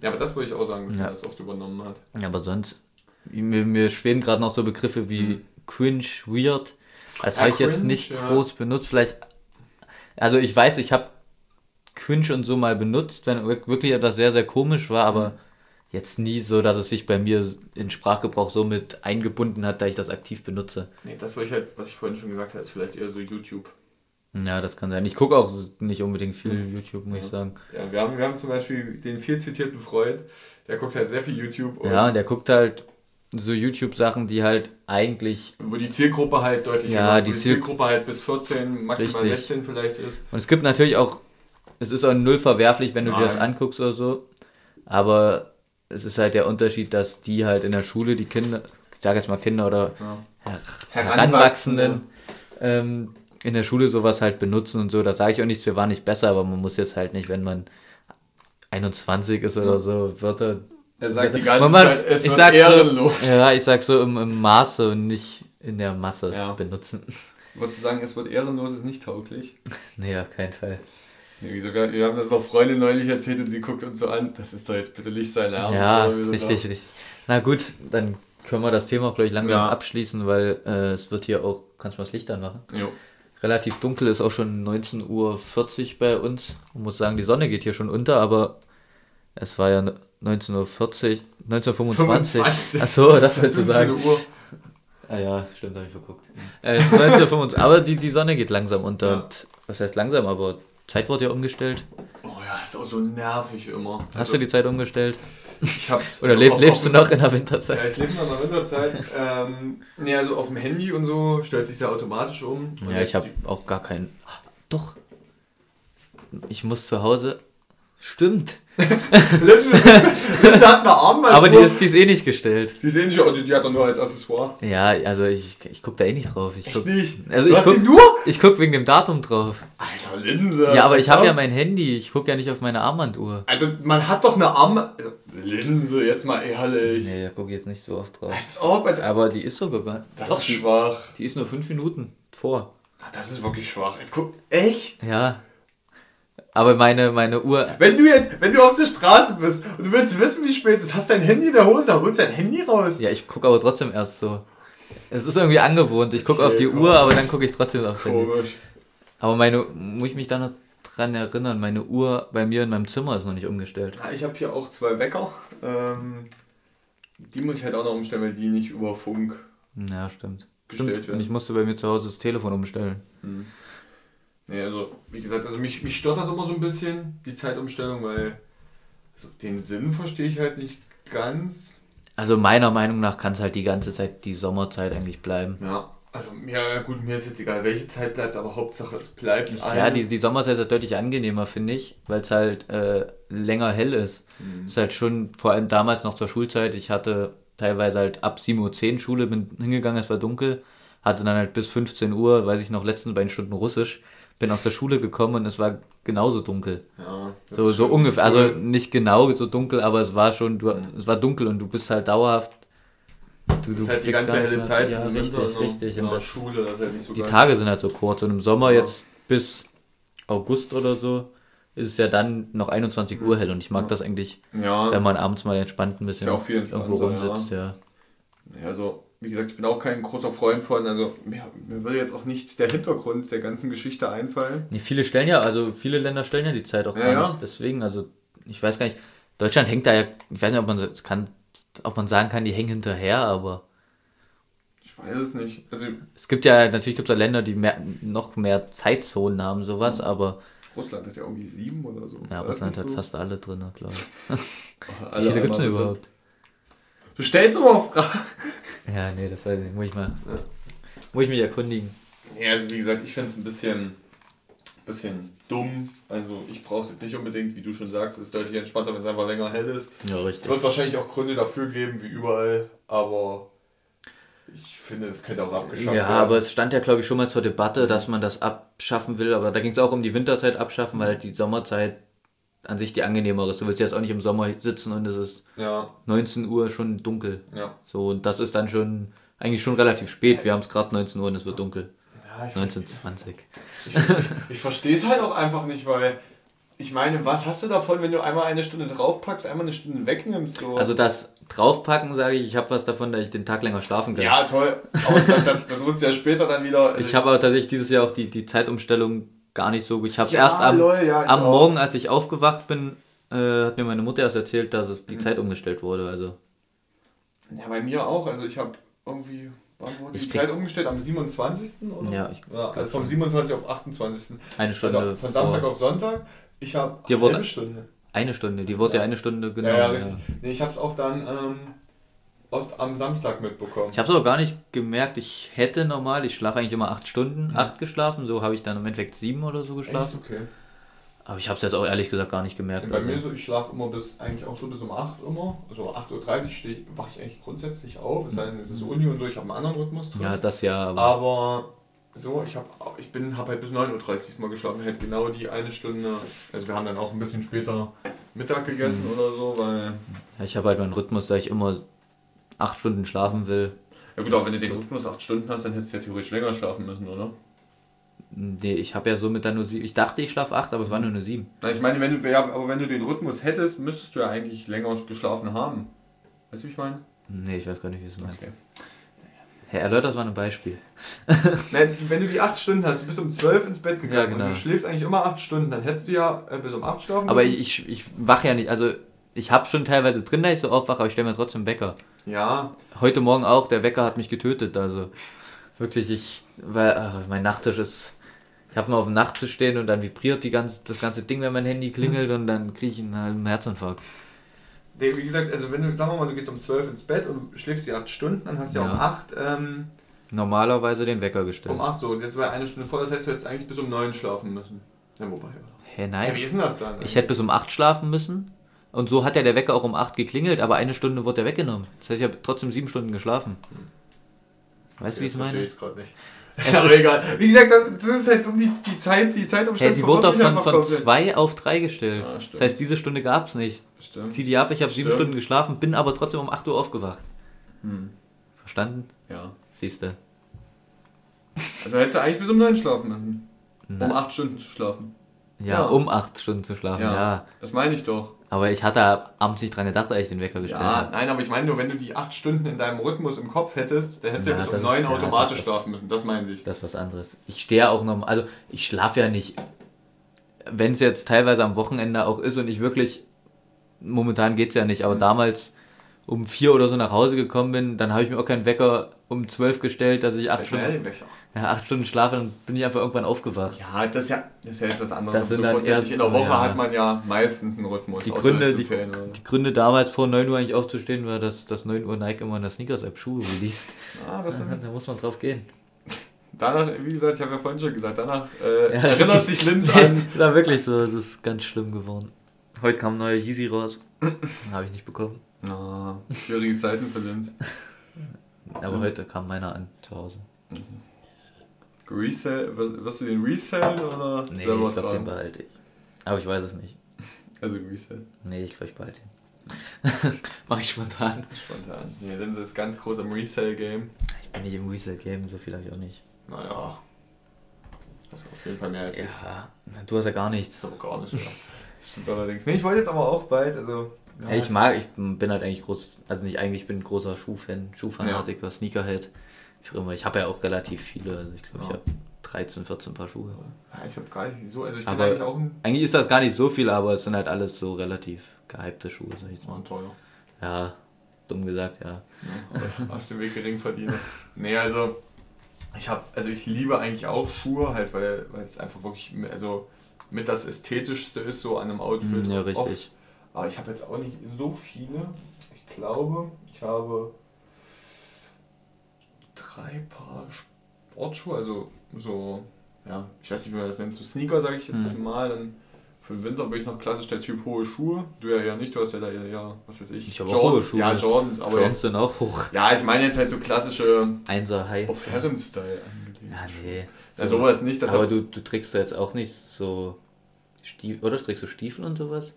Ja, aber das würde ich auch sagen, dass Ja. man das oft übernommen hat. Ja, aber sonst, mir, mir schweben gerade noch so Begriffe wie Mhm. cringe, weird. Das Ja, habe ich jetzt nicht ja. groß benutzt. Vielleicht, also ich weiß, ich habe cringe und so mal benutzt, wenn wir- wirklich etwas sehr, sehr komisch war, aber Mhm. jetzt nie so, dass es sich bei mir in Sprachgebrauch so mit eingebunden hat, da ich das aktiv benutze. Nee, das, was ich halt, was ich vorhin schon gesagt habe, ist vielleicht eher so YouTube. Ja, das kann sein. Ich gucke auch nicht unbedingt viel Mhm. YouTube, muss ich Ja. sagen. Ja, wir haben, wir haben zum Beispiel den viel zitierten Freund, der guckt halt sehr viel YouTube. Und Ja, der guckt halt so YouTube-Sachen, die halt eigentlich Wo die Zielgruppe halt deutlich Ja, ist, die wo die Ziel- Zielgruppe halt bis 14, maximal Richtig. 16 vielleicht ist. Und es gibt natürlich auch, es ist auch null verwerflich, wenn du dir das Nein. anguckst oder so. Aber es ist halt der Unterschied, dass die halt in der Schule, die Kinder, ich sage jetzt mal Kinder oder Ja. Her Heranwachsende. Heranwachsenden, ähm, in der Schule sowas halt benutzen und so. Da sage ich auch nichts, wir waren nicht besser, aber man muss jetzt halt nicht, wenn man 21 ist oder so, Wörter. Er sagt die ganze Man- Zeit, es ich wird ehrenlos. So, ja, ich sag so im, im Maße und nicht in der Masse Ja. benutzen. Wolltest du sagen, es wird ehrenlos, ist nicht tauglich? Nee, auf keinen Fall. Nee, sogar, wir haben das noch Freundin neulich erzählt und sie guckt uns so an, das ist doch jetzt bitte nicht sein Ernst. Ja, richtig, richtig. Na gut, dann können wir das Thema, glaube ich, langsam Ja. abschließen, weil äh, es wird hier auch, kannst du mal das Licht anmachen? Jo. Relativ dunkel, ist auch schon 19.40 Uhr bei uns. Ich muss sagen, die Sonne geht hier schon unter, aber es war ja 19.40 Uhr, 1925. 25. Achso, das wolltest du sagen. Uhr? Ah ja, stimmt, habe ich verguckt. Äh, 1925, aber die, die Sonne geht langsam unter. Ja. Und, was heißt langsam, aber Zeit wurde ja umgestellt. Oh ja, ist auch so nervig immer. Also, Hast du die Zeit umgestellt? Ich hab, Oder leb, lebst du noch in der Winterzeit? Ja, ich lebe noch in der Winterzeit. ähm, nee, also auf dem Handy und so stellt sich ja automatisch um. Ja, ich habe auch gar keinen. Ah, Doch. Ich muss zu Hause. Stimmt. Linse, hat eine Armband. Aber die ist, die ist eh nicht gestellt. Die sehen nicht, oh, die, die hat er nur als Accessoire. Ja, also ich, ich guck da eh nicht drauf. Ich Echt guck, nicht? Also du ich hast guck- die nur? ich guck wegen dem Datum drauf. Alter, Linse. Ja, aber ich habe ja mein Handy. Ich guck ja nicht auf meine Armbanduhr. Also, man hat doch eine Armband. Also, Linse, jetzt mal ehrlich. Nee, da guck ich jetzt nicht so oft drauf. Als ob, als Aber die ist sogar. gar- Das Doch, ist schwach. die ist nur fünf Minuten vor. Ah, Das ist wirklich schwach. Jetzt guck, echt? Ja. Aber meine, meine Uhr. Wenn du jetzt, wenn du auf der Straße bist und du willst wissen, wie spät es ist, hast dein Handy in der Hose, dann holst dein Handy raus. Ja, ich guck aber trotzdem erst so. Es ist irgendwie angewohnt. Ich guck Okay, auf die komisch. Uhr, aber dann gucke ich trotzdem aufs Handy. Komisch. Aber meine, muss ich mich da noch dran erinnern, meine Uhr bei mir in meinem Zimmer ist noch nicht umgestellt. Ja, ich habe hier auch zwei Wecker. Ähm, die muss ich halt auch noch umstellen, weil die nicht über Funk. Ja, stimmt. gestellt Stimmt. Und werden. ich musste bei mir zu Hause das Telefon umstellen. Nee, also wie gesagt, also mich, mich stört das immer so ein bisschen, die Zeitumstellung, weil also den Sinn verstehe ich halt nicht ganz. Also meiner Meinung nach kann es halt die ganze Zeit die Sommerzeit eigentlich bleiben. Ja, also mir, gut, mir ist jetzt egal, welche Zeit bleibt, aber Hauptsache es bleibt Ja, ein. die, die Sommerzeit ist halt deutlich angenehmer, finde ich, weil es halt äh, länger hell ist. Mhm. Ist halt schon, vor allem damals noch zur Schulzeit, ich hatte teilweise halt ab 7.10 Uhr Schule, bin hingegangen, es war dunkel, hatte dann halt bis 15 Uhr, weiß ich noch, letztens bei den Stunden Russisch, bin aus der Schule gekommen und es war genauso dunkel. ja, So, so ungefähr, also nicht genau so dunkel, aber es war schon, du, Mhm. es war dunkel und du bist halt dauerhaft. Du, das ist halt die ganze helle Zeit Ja, richtig, Winter, so richtig. in Und der das, Schule, das ist halt nicht so die geil. Tage sind halt so kurz und im Sommer Ja. jetzt bis August oder so ist es ja dann noch 21 Uhr hell und ich mag Ja. das eigentlich, Ja, wenn man abends mal entspannt ein bisschen irgendwo rumsitzt, ja. Ja, also, wie gesagt, ich bin auch kein großer Freund von, also mir, mir will jetzt auch nicht der Hintergrund der ganzen Geschichte einfallen. Nee, viele stellen ja, also viele Länder stellen ja die Zeit auch gar nicht. Deswegen, also ich weiß gar nicht, Deutschland hängt da ja, ich weiß nicht, ob man so- kann, ob man sagen kann, die hängen hinterher, aber Ich weiß es nicht. Also es gibt ja, natürlich gibt es ja Länder, die mehr, noch mehr Zeitzonen haben, sowas, aber Russland hat ja irgendwie sieben oder so. ja, Russland hat so? fast alle drin, glaube ich. Wie viele gibt es denn überhaupt? Du stellst aber Fragen. Ja, nee, das weiß ich nicht. Muss ich mal. Muss ich mich erkundigen. Ja, also wie gesagt, ich finde es ein bisschen, bisschen dumm. Also ich brauche es jetzt nicht unbedingt, wie du schon sagst, es ist deutlich entspannter, wenn es einfach länger hell ist. Ja, Es richtig. wird wahrscheinlich auch Gründe dafür geben, wie überall, aber ich finde, es könnte auch abgeschafft Ja, werden. aber es stand ja, glaube ich, schon mal zur Debatte, dass man das abschaffen will. Aber da ging es auch um die Winterzeit abschaffen, weil halt die Sommerzeit an sich die angenehmere ist. Du willst jetzt auch nicht im Sommer sitzen und es ist Ja, 19 Uhr schon dunkel. ja. So, und das ist dann schon eigentlich schon relativ spät. Wir haben es gerade 19 Uhr und es wird dunkel. ja ich 1920. Ich, ich verstehe es halt auch einfach nicht, weil ich meine, was hast du davon, wenn du einmal eine Stunde draufpackst, einmal eine Stunde wegnimmst? So? Also das draufpacken, sage ich, ich habe was davon, dass ich den Tag länger schlafen kann. ja, toll. Aber das, das, musst du ja später dann wieder. Ich habe aber tatsächlich dieses Jahr auch die, die Zeitumstellung gar nicht so. Ich habe es ja, erst am, lol, ja, am. Morgen, als ich aufgewacht bin, äh, hat mir meine Mutter erst erzählt, dass es die Mhm. Zeit umgestellt wurde. Also Ja, bei mir auch. Also ich habe irgendwie. Wann wurde die Ich Zeit umgestellt? Am 27. oder? Ja, ich ja also vom 27. auf 28. eine Stunde. Also von Samstag vor- auf Sonntag. Ich habe eine wurde- Stunde. Eine Stunde. Die wurde ja, Ja. eine Stunde genommen. Ja, ja, ja. richtig. Nee, ich habe es auch dann ähm, aus, am Samstag mitbekommen. Ich habe es aber gar nicht gemerkt. Ich hätte normal, ich schlafe eigentlich immer acht Stunden, Mhm. acht geschlafen. So habe ich dann im Endeffekt sieben oder so Echt? geschlafen. Okay. Aber ich habe es jetzt auch ehrlich gesagt gar nicht gemerkt. Bei Also, mir so, ich schlafe immer bis, eigentlich auch so bis um 8 immer. Also 8.30 Uhr wache ich eigentlich grundsätzlich auf. Es sei denn, es ist Uni und so, ich habe einen anderen Rhythmus drin. ja, das ja. Aber Aber so, ich habe ich bin habe halt bis 9.30 Uhr mal geschlafen, halt genau die eine Stunde. Also wir haben dann auch ein bisschen später Mittag gegessen Mhm. oder so, weil. ja, ich habe halt meinen Rhythmus, da ich immer acht Stunden schlafen will. Ja gut, aber wenn du den Rhythmus 8 Stunden hast, dann hättest du ja theoretisch länger schlafen müssen, oder? Nee, ich habe ja somit dann nur sieben. Ich dachte, ich schlafe acht, aber es waren nur eine sieben. Na, ich meine, wenn du, ja, aber wenn du den Rhythmus hättest, müsstest du ja eigentlich länger geschlafen haben. Weißt du, wie ich meine? Nee, ich weiß gar nicht, wie es meinst. Okay. Herr, erläutert mal ein Beispiel. Nein, wenn du die 8 Stunden hast, du bist um 12 ins Bett gegangen Ja, genau. und du schläfst eigentlich immer 8 Stunden, dann hättest du ja äh, bis um 8 schlafen Aber ich, ich, ich wache ja nicht, also ich habe schon teilweise drin, dass ich so aufwache, aber ich stelle mir trotzdem Wecker. Ja, Heute Morgen auch, der Wecker hat mich getötet, also wirklich, ich, weil äh, mein Nachttisch ist, ich habe mal auf dem Nachttisch stehen und dann vibriert die ganze, das ganze Ding, wenn mein Handy klingelt und dann kriege ich einen halben Herzinfarkt. Nee, wie gesagt, also wenn du, sagen wir mal, du gehst um 12 ins Bett und schläfst die 8 Stunden, dann hast du ja, Ja. um 8, ähm, Normalerweise den Wecker gestellt. um 8 so, und jetzt war eine Stunde vor, das heißt, du hättest eigentlich bis um 9 schlafen müssen. Ja, wobei, ja. Hä, Ja, nein. wie ist denn das dann? Ich hätte bis um 8 schlafen müssen. Und so hat ja der Wecker auch um 8 geklingelt, aber eine Stunde wurde der weggenommen. Das heißt, ich habe trotzdem sieben Stunden geschlafen. Weißt du, wie ich es meine? Ich gerade nicht. Ist aber egal. Wie gesagt, das, das ist halt um die, die Zeit, die Hä, Zeitumstellung die wurde doch von, von. 2 auf 3 gestellt. Ja, stimmt. das heißt, diese Stunde gab es nicht. Stimmt. Zieh die ab, ich habe sieben. Stunden geschlafen, bin aber trotzdem um 8 Uhr aufgewacht. Hm. Verstanden? Ja. Siehst du. Also hättest du eigentlich bis um 9 schlafen müssen. Um 8 Stunden zu schlafen. Ja, ja. um 8 Stunden zu schlafen, Ja. ja. Das meine ich doch. Aber ich hatte abends nicht dran gedacht, als ich den Wecker gestellt Ja, habe. nein, aber ich meine nur, wenn du die 8 Stunden in deinem Rhythmus im Kopf hättest, dann hättest du ja, bis um das 9 ist- ja, automatisch schlafen müssen. Das meine ich. Das ist was anderes. Ich stehe auch noch, also ich schlafe ja nicht, wenn es jetzt teilweise am Wochenende auch ist und ich wirklich, momentan geht es ja nicht, aber Mhm. damals um vier oder so nach Hause gekommen bin, dann habe ich mir auch keinen Wecker um 12 gestellt, dass ich acht Stunden, ja, acht Stunden schlafe und bin ich einfach irgendwann aufgewacht. Ja, das ist ja, das ist ja jetzt was anderes. Das sind so dann grundsätzlich eher- in der Woche ja. hat man ja meistens einen Rhythmus. Die Gründe, die- Ferien Die Gründe damals vor 9 Uhr eigentlich aufzustehen war, dass das 9 Uhr Nike immer in der Sneakers-App Schuhe released. Ah, das sind, Da muss man drauf gehen. danach, wie gesagt, ich habe ja vorhin schon gesagt, danach äh, Ja, erinnert sich Linz an. war wirklich so, es ist ganz schlimm geworden. Heute kam ein neuer Yeezy raus. Habe ich nicht bekommen. Ah, schwierige Zeiten für Linz. Aber heute kam meiner an zu Hause. Resell, wirst, wirst du den resellen oder Nee, selber ich glaube, den behalte ich. Aber ich weiß es nicht. Also resell, Nee, ich glaube, ich behalte ihn. Mach ich spontan. spontan. Nee, Linz ist ganz groß am Resell-Game. Ich bin nicht im Resale-Game, so viel habe ich auch nicht. Naja. Das ist auf jeden Fall mehr als ich. Ja, du hast ja gar nichts. Aber gar nicht, ja. Das stimmt allerdings. Nee, ich wollte jetzt aber auch bald, also. Ja, ich mag, ich bin halt eigentlich groß, also nicht eigentlich, ich bin ein großer Schuhfan, Schuhfanatiker, Sneakerhead. Ich, immer- ich habe ja auch relativ viele, also ich glaube, ich Ja. habe 13, 14 Paar Schuhe. Ja, ich habe gar nicht so, also ich Aber- bin eigentlich auch ein. Eigentlich ist das gar nicht so viel, aber es sind halt alles so relativ gehypte Schuhe, sag ich jetzt mal. Mal teuer. Ja, dumm gesagt, ja. Ja, aus dem Weg Geringverdiener. Nee, also ich habe, also ich liebe eigentlich auch Schuhe, halt, weil, weil es einfach wirklich, also mit das ästhetischste ist so an einem Outfit. Ja, Oft. Aber ich habe jetzt auch nicht so viele. Ich glaube, ich habe drei Paar Sportschuhe, also so, ja, ich weiß nicht, wie man das nennt, so Sneaker sage ich jetzt Hm. mal. Dann für den Winter bin ich noch klassisch der Typ hohe Schuhe. Du ja, ja nicht, du hast ja da ja, was weiß ich. Ich habe hohe Schuhe. Ja, Jordans, aber Jordans sind auch hoch. ja, ich meine jetzt halt so klassische Einser High. auf Herren-Style angelegt. Ja, nee. Ja, sowas nicht, aber du, du trägst da jetzt auch nicht so Stiefel, oder trägst du Stiefel und sowas?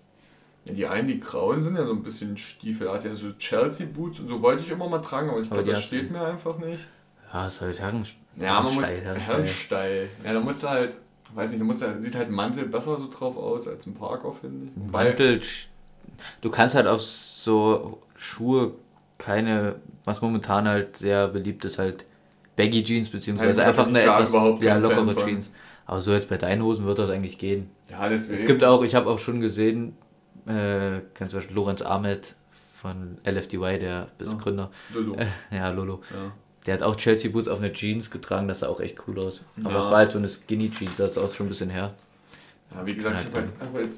Ja, die einen, die grauen sind ja so ein bisschen Stiefel, hat ja so Chelsea-Boots und so wollte ich immer mal tragen, aber ich glaube, das steht mir einfach nicht. Ja, ist halt Herren. Ja, man muss. Herrenstyle. Ja, da musst du halt, weiß nicht, da musst du, sieht halt Mantel besser so drauf aus als ein Parker, finde ich. Mantel, du kannst halt auf so Schuhe keine, was momentan halt sehr beliebt ist, halt Baggy Jeans, beziehungsweise Ja, einfach eine etwas ja, lockere. Jeans. Aber so jetzt bei deinen Hosen wird das eigentlich gehen. Ja, deswegen. Es gibt auch, ich habe auch schon gesehen, äh, kennst du Beispiel Lorenz Ahmed von LFDY, der ist. Gründer, Lulu. äh, ja, Lolo. Ja. Der hat auch Chelsea Boots auf eine Jeans getragen, das sah auch echt cool aus. Aber Ja. es war halt so eine Skinny Jeans, das ist auch schon ein bisschen her. ja, wie gesagt, ich habe halt, hab halt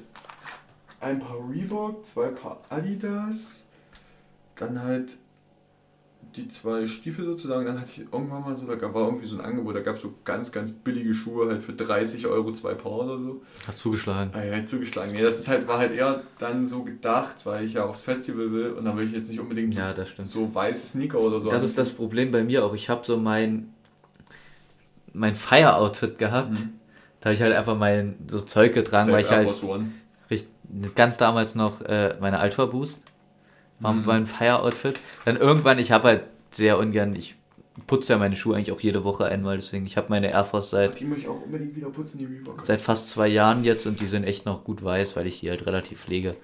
ein paar Reebok, zwei Paar Adidas, dann halt die zwei Stiefel sozusagen, dann hatte ich irgendwann mal so, da gab- war irgendwie so ein Angebot, da gab es so ganz, ganz billige Schuhe halt für 30 Euro zwei Paar oder so. Hast zugeschlagen. Ah, ja, zugeschlagen. Nee, das ist halt, war halt eher dann so gedacht, weil ich ja aufs Festival will und dann will ich jetzt nicht unbedingt so, Ja, so weiße Sneaker oder so. Das ist das Problem bei mir auch. Ich habe so mein mein Fire-Outfit gehabt. Mhm. Da habe ich halt einfach mein so Zeug getragen, weil ich halt One. ganz damals noch äh, meine Ultra Boost war Mhm. mein Fire-Outfit. Dann irgendwann, ich habe halt sehr ungern, ich putze ja meine Schuhe eigentlich auch jede Woche einmal, deswegen ich habe meine Air Force seit Die muss ich auch unbedingt wieder putzen, die Reebok. seit fast zwei Jahren jetzt und die sind echt noch gut weiß, weil ich die halt relativ pflege.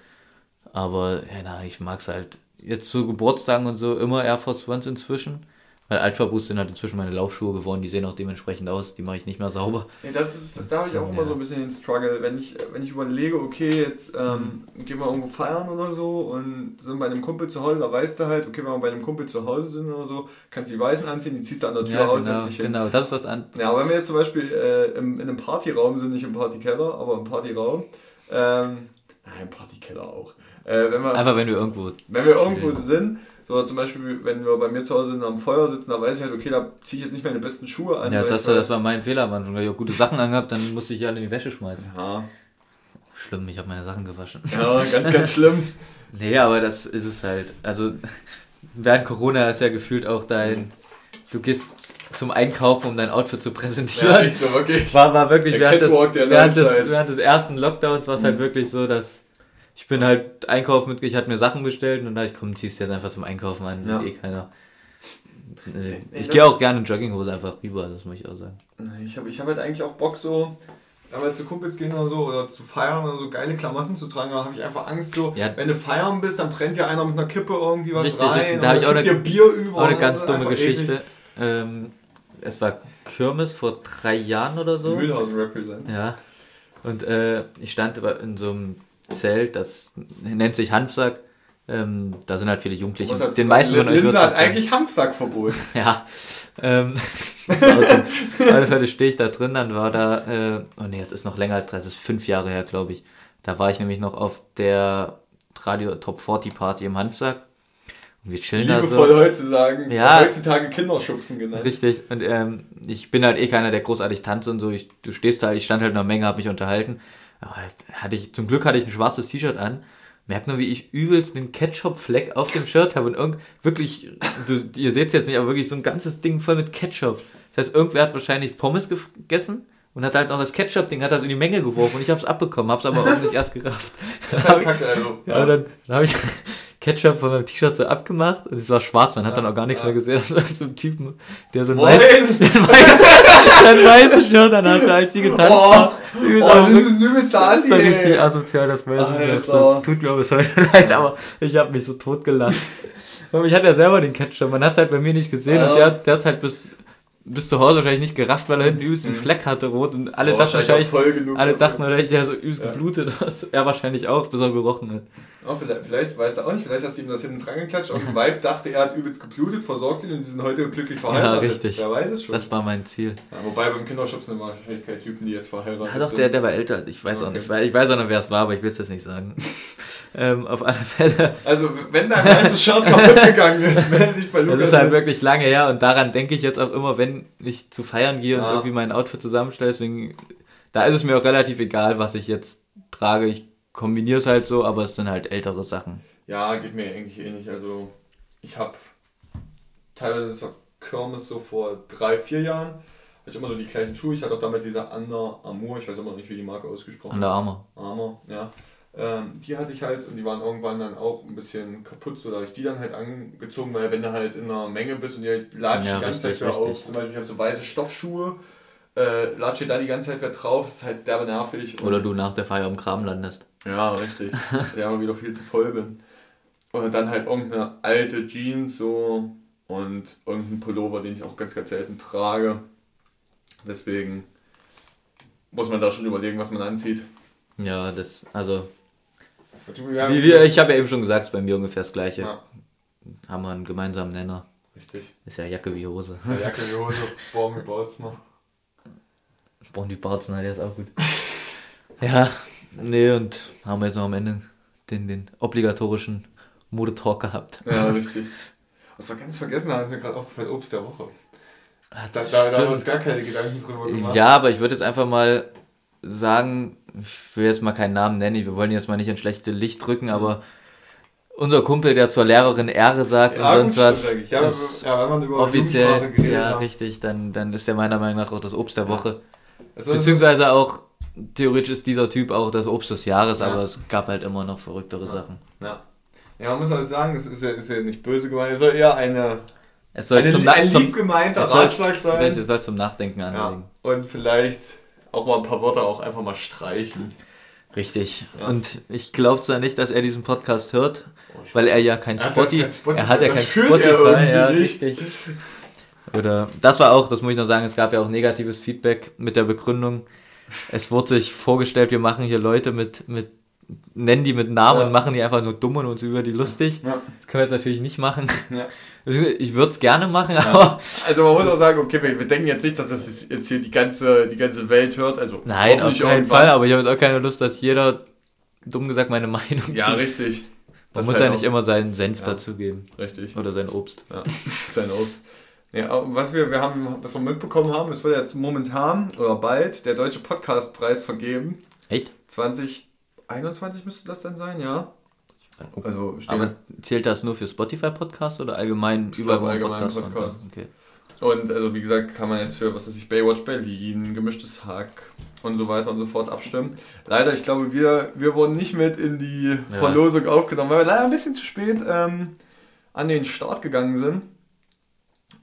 Aber ja, na, ich mag es halt jetzt zu Geburtstagen und so immer Air Force Ones inzwischen. Weil Boost sind halt inzwischen meine Laufschuhe geworden, die sehen auch dementsprechend aus, die mache ich nicht mehr sauber. Nee, das ist, da habe ich auch immer Ja. so ein bisschen den Struggle, wenn ich, wenn ich überlege, okay, jetzt ähm, gehen wir irgendwo feiern oder so und sind bei einem Kumpel zu Hause, da weißt du halt, okay, wenn wir bei einem Kumpel zu Hause sind oder so, kannst du die Weißen anziehen, die ziehst du an der Tür Ja, aus, genau, setzt dich hin. genau, das ist was an. Ja, aber wenn wir jetzt zum Beispiel äh, im, in einem Partyraum sind, nicht im Partykeller, aber im Partyraum, ähm, nein, Partykeller auch. Äh, wenn, wir, Einfach wenn du irgendwo. wenn wir irgendwo sind, so zum Beispiel, wenn wir bei mir zu Hause am Feuer sitzen, da weiß ich halt, okay, da ziehe ich jetzt nicht meine besten Schuhe an. Ja, das, war- das war mein Fehler am Anfang. weil Ich auch gute Sachen angehabt, dann musste ich alle in die Wäsche schmeißen. Ja, Schlimm, ich habe meine Sachen gewaschen. ja, ganz, ganz schlimm. Nee, aber das ist es halt. Also, während Corona ist ja gefühlt auch dein. Du gehst zum Einkaufen, um dein Outfit zu präsentieren. Ja, echt so, wirklich. War, war wirklich Der während des, Catwalk der während, des, Neuzeit. während des ersten Lockdowns war es halt Mhm. wirklich so, dass ich bin halt einkaufen mit, ich hatte mir Sachen bestellt und dachte ich, komm, ziehst du jetzt einfach zum Einkaufen an, Ja. sieht eh keiner. Nee, Ich gehe auch gerne in Jogginghose einfach rüber, das muss ich auch sagen. Ich habe ich hab halt eigentlich auch Bock so, wenn wir zu Kumpels gehen oder so, oder zu feiern oder so, geile Klamotten zu tragen, da habe ich einfach Angst so, Ja. wenn du feiern bist, dann brennt ja einer mit einer Kippe irgendwie was Richtig, rein, richtig. Da und hab ich auch eine- dir Bier über. Auch eine ganz dumme Geschichte. Ähm, es war Kirmes vor drei Jahren oder so. Mühlhausen Represents. Ja. Und äh, ich stand aber in so einem Zelt, das nennt sich Hanfsack. Ähm, da sind halt viele Jugendliche. Den meisten von euch Linse hat eigentlich Hanfsackverbot. Ja. Ähm, auf alle Fälle stehe ich da drin, dann war da, äh, oh nee, es ist noch länger als drei, es ist fünf Jahre her, glaube ich. Da war ich nämlich noch auf der Radio Top 40 Party im Hanfsack. Und wir chillen da Liebevoll so. heutzutage, Ja. heutzutage Kinderschubsen genannt. Richtig. Und ähm, ich bin halt eh keiner, der großartig tanzt und so. Ich, du stehst da, ich stand halt in einer Menge, hab mich unterhalten. Aber hatte ich, zum Glück hatte ich ein schwarzes T-Shirt an. Merkt nur, wie ich übelst einen Ketchup-Fleck auf dem Shirt habe und irgend, wirklich, du, ihr seht es jetzt nicht, aber wirklich so ein ganzes Ding voll mit Ketchup. Das heißt, irgendwer hat wahrscheinlich Pommes gegessen und hat halt noch das Ketchup-Ding, hat das in die Menge geworfen und ich habe es abbekommen, hab's aber auch nicht erst gerafft. Das ist halt kacke, also. Ja, dann, dann habe ich Ketchup von meinem T-Shirt so abgemacht und es war schwarz, man hat dann auch gar nichts mehr gesehen. Das war so ein Typen, der so ein Moin! weiß, ein weißes, ein weißes Shirt an hatte, als sie getanzt Oh. Übelst oh, aber das ist ein übelster das war richtig asozial, das weiß ich. Das tut mir bis heute leid, aber ich habe mich so tot gelacht. Und ich hatte ja selber den Ketchup, man hat es halt bei mir nicht gesehen und Ja. der, hat- der hat es halt bis, bis zu Hause wahrscheinlich nicht gerafft, weil er hinten übelst einen Fleck hatte, rot und alle Oh, dachten wahrscheinlich, voll genug alle davon. dachten wahrscheinlich, der so übelst Ja. geblutet aus. Er wahrscheinlich auch, bis er gerochen hat. Oh, vielleicht, vielleicht, weiß er auch nicht, vielleicht hast du ihm das hinten dran geklatscht. Auf dem Vibe dachte er hat übelst geblutet, versorgt ihn und die sind heute glücklich verheiratet. Ja, richtig. Wer weiß es schon. Das war mein Ziel. ja, wobei beim Kinderschubsen waren wahrscheinlich keine Typen, die jetzt verheiratet Ja, doch, sind. der, der war älter. Ich weiß auch Okay. nicht. weil- Ich weiß auch noch, wer es war, aber ich will es jetzt nicht sagen. ähm, auf alle Fälle. Also, wenn dein weißes Shirt kaputt gegangen ist, melde dich bei Lukas. Das ist halt wirklich lange her und daran denke ich jetzt auch immer, wenn ich zu feiern gehe und Ja. irgendwie mein Outfit zusammenstelle. Deswegen, da ist es mir auch relativ egal, was ich jetzt trage. Ich kombiniere es halt so, aber es sind halt ältere Sachen. Ja, geht mir eigentlich ähnlich. Also, ich habe teilweise zur Kirmes so vor drei, vier Jahren, hatte ich immer so die gleichen Schuhe. Ich hatte auch damit diese Under Armour, ich weiß immer noch nicht, wie die Marke ausgesprochen An der Arme. Armor, ja. Ähm, die hatte ich halt und die waren irgendwann dann auch ein bisschen kaputt, so da habe ich die dann halt angezogen, weil wenn du halt in einer Menge bist und die latscht Ja, die ganze richtig, Zeit wieder auf, zum Beispiel ich habe so weiße Stoffschuhe, äh, latsche da die ganze Zeit wieder drauf, ist halt derbe nervig. Oder du nach der Feier im Kram landest. Ja, richtig. der immer wieder viel zu voll bin. Und dann halt irgendeine alte Jeans so und irgendein Pullover, den ich auch ganz, ganz selten trage. Deswegen muss man da schon überlegen, was man anzieht. Ja, das, also, Wie wir, ich habe ja eben schon gesagt, es ist bei mir ungefähr das Gleiche. Ja, Haben wir einen gemeinsamen Nenner. richtig. Ist ja Jacke wie Hose. Ja, Jacke wie Hose, Baum wie Barzner. Bondi Barzner, der ist auch gut. ja, nee, und haben wir jetzt noch am Ende den, den obligatorischen Modetalk gehabt. Ja, richtig. Was wir ganz vergessen haben, ist mir gerade aufgefallen, Obst der Woche. Das Da, da, da haben wir uns gar keine Gedanken drüber gemacht. Ja, aber ich würde jetzt einfach mal sagen, ich will jetzt mal keinen Namen nennen, wir wollen ihn jetzt mal nicht ins schlechte Licht drücken, aber unser Kumpel, der zur Lehrerin Ehre sagt Ja, und sonst was. Ja, ist ja, wenn man über offiziell, ja, hat. richtig, dann, dann ist der meiner Meinung nach auch das Obst der Woche. Ist- Beziehungsweise auch, theoretisch ist dieser Typ auch das Obst des Jahres, Ja. aber es gab halt immer noch verrücktere Sachen. Ja. ja, man muss halt sagen, es ist ja, ist ja nicht böse gemeint, es soll eher eine, Es soll eine zum, ein lieb gemeinter Ratschlag sein. es soll zum Nachdenken Ja. anregen. Und vielleicht auch mal ein paar Wörter auch einfach mal streichen. Richtig. Ja. Und ich glaube zwar nicht, dass er diesen Podcast hört, Oh, weil er ja kein Er hat Spotify, kein Spotify, er hat ja das kein Spotify, er ja, richtig. Oder das war auch, das muss ich noch sagen, es gab ja auch negatives Feedback mit der Begründung. Es wurde sich vorgestellt, wir machen hier Leute mit, mit nennen die mit Namen Ja. und machen die einfach nur dumm und uns über die lustig. Ja. Das können wir jetzt natürlich nicht machen. Ja. Ich würde es gerne machen, aber Also man muss auch sagen, okay, wir, wir denken jetzt nicht, dass das jetzt hier die ganze, die ganze Welt hört. Also nein, auf keinen. Fall. Aber ich habe jetzt auch keine Lust, dass jeder, dumm gesagt, meine Meinung Ja, zu- richtig. Man Das muss ja halt nicht immer seinen Senf Ja. dazugeben. Richtig. Oder sein Obst. Ja, sein Obst. Ja, was wir, wir haben, was wir mitbekommen haben, es wird jetzt momentan oder bald der Deutsche Podcastpreis vergeben. Echt? 2021 müsste das dann sein, ja. Also steht Aber zählt das nur für Spotify-Podcast oder allgemein Ich überall, wo allgemein Podcasts Podcast. anhört? Okay. Und also wie gesagt, kann man jetzt für, was weiß ich, Baywatch Berlin, gemischtes Hack und so weiter und so fort abstimmen. Leider, ich glaube, wir, wir wurden nicht mit in die Ja. Verlosung aufgenommen, weil wir leider ein bisschen zu spät ähm, an den Start gegangen sind.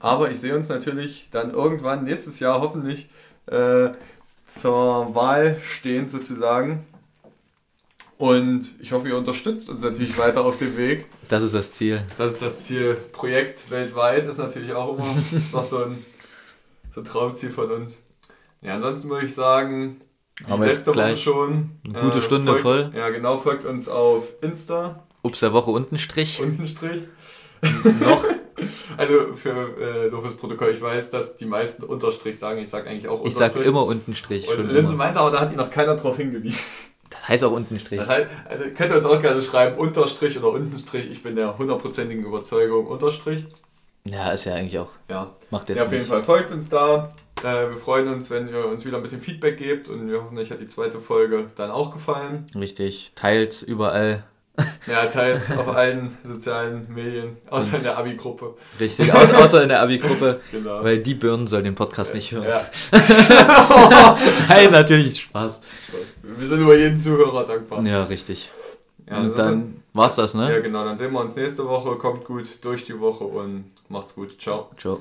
Aber ich sehe uns natürlich dann irgendwann nächstes Jahr hoffentlich äh, zur Wahl stehend sozusagen. Und ich hoffe, ihr unterstützt uns natürlich weiter auf dem Weg. Das ist das Ziel. Das ist das Ziel. Projekt weltweit ist natürlich auch immer noch so ein, so ein Traumziel von uns. Ja, ansonsten würde ich sagen, Haben wir jetzt letzte Woche schon. eine gute Stunde folgt, voll. Ja, genau, folgt uns auf Insta, Obst der Woche unten Strich. Unten Strich. noch. Also für äh, nur fürs Protokoll, ich weiß, dass die meisten Unterstrich sagen. Ich sage eigentlich auch Ich Unterstrich. sag immer unten Strich. Und Linse immer. meinte aber, da hat ihn noch keiner drauf hingewiesen. Heißt auch unten Strich. Das heißt, also könnt ihr uns auch gerne schreiben, Unterstrich oder Untenstrich. Ich bin der hundertprozentigen Überzeugung, Unterstrich. Ja, ist ja eigentlich auch. Ja, Macht jetzt ja auf jeden nicht. Fall folgt uns da. Äh, wir freuen uns, wenn ihr uns wieder ein bisschen Feedback gebt und wir hoffen, euch hat die zweite Folge dann auch gefallen. Richtig. Teilt überall. Ja, teilt auf allen sozialen Medien, außer in Und- der Abi-Gruppe. Richtig. Au außer in der Abi-Gruppe. Genau. Weil die Birnen soll den Podcast nicht hören. ja. Nein, natürlich Spaß. Wir sind über jeden Zuhörer dankbar. Ja, richtig. Ja, Und dann war's das, Ja, ne? genau. Dann sehen wir uns nächste Woche. Kommt gut durch die Woche und macht's gut. Ciao. Ciao.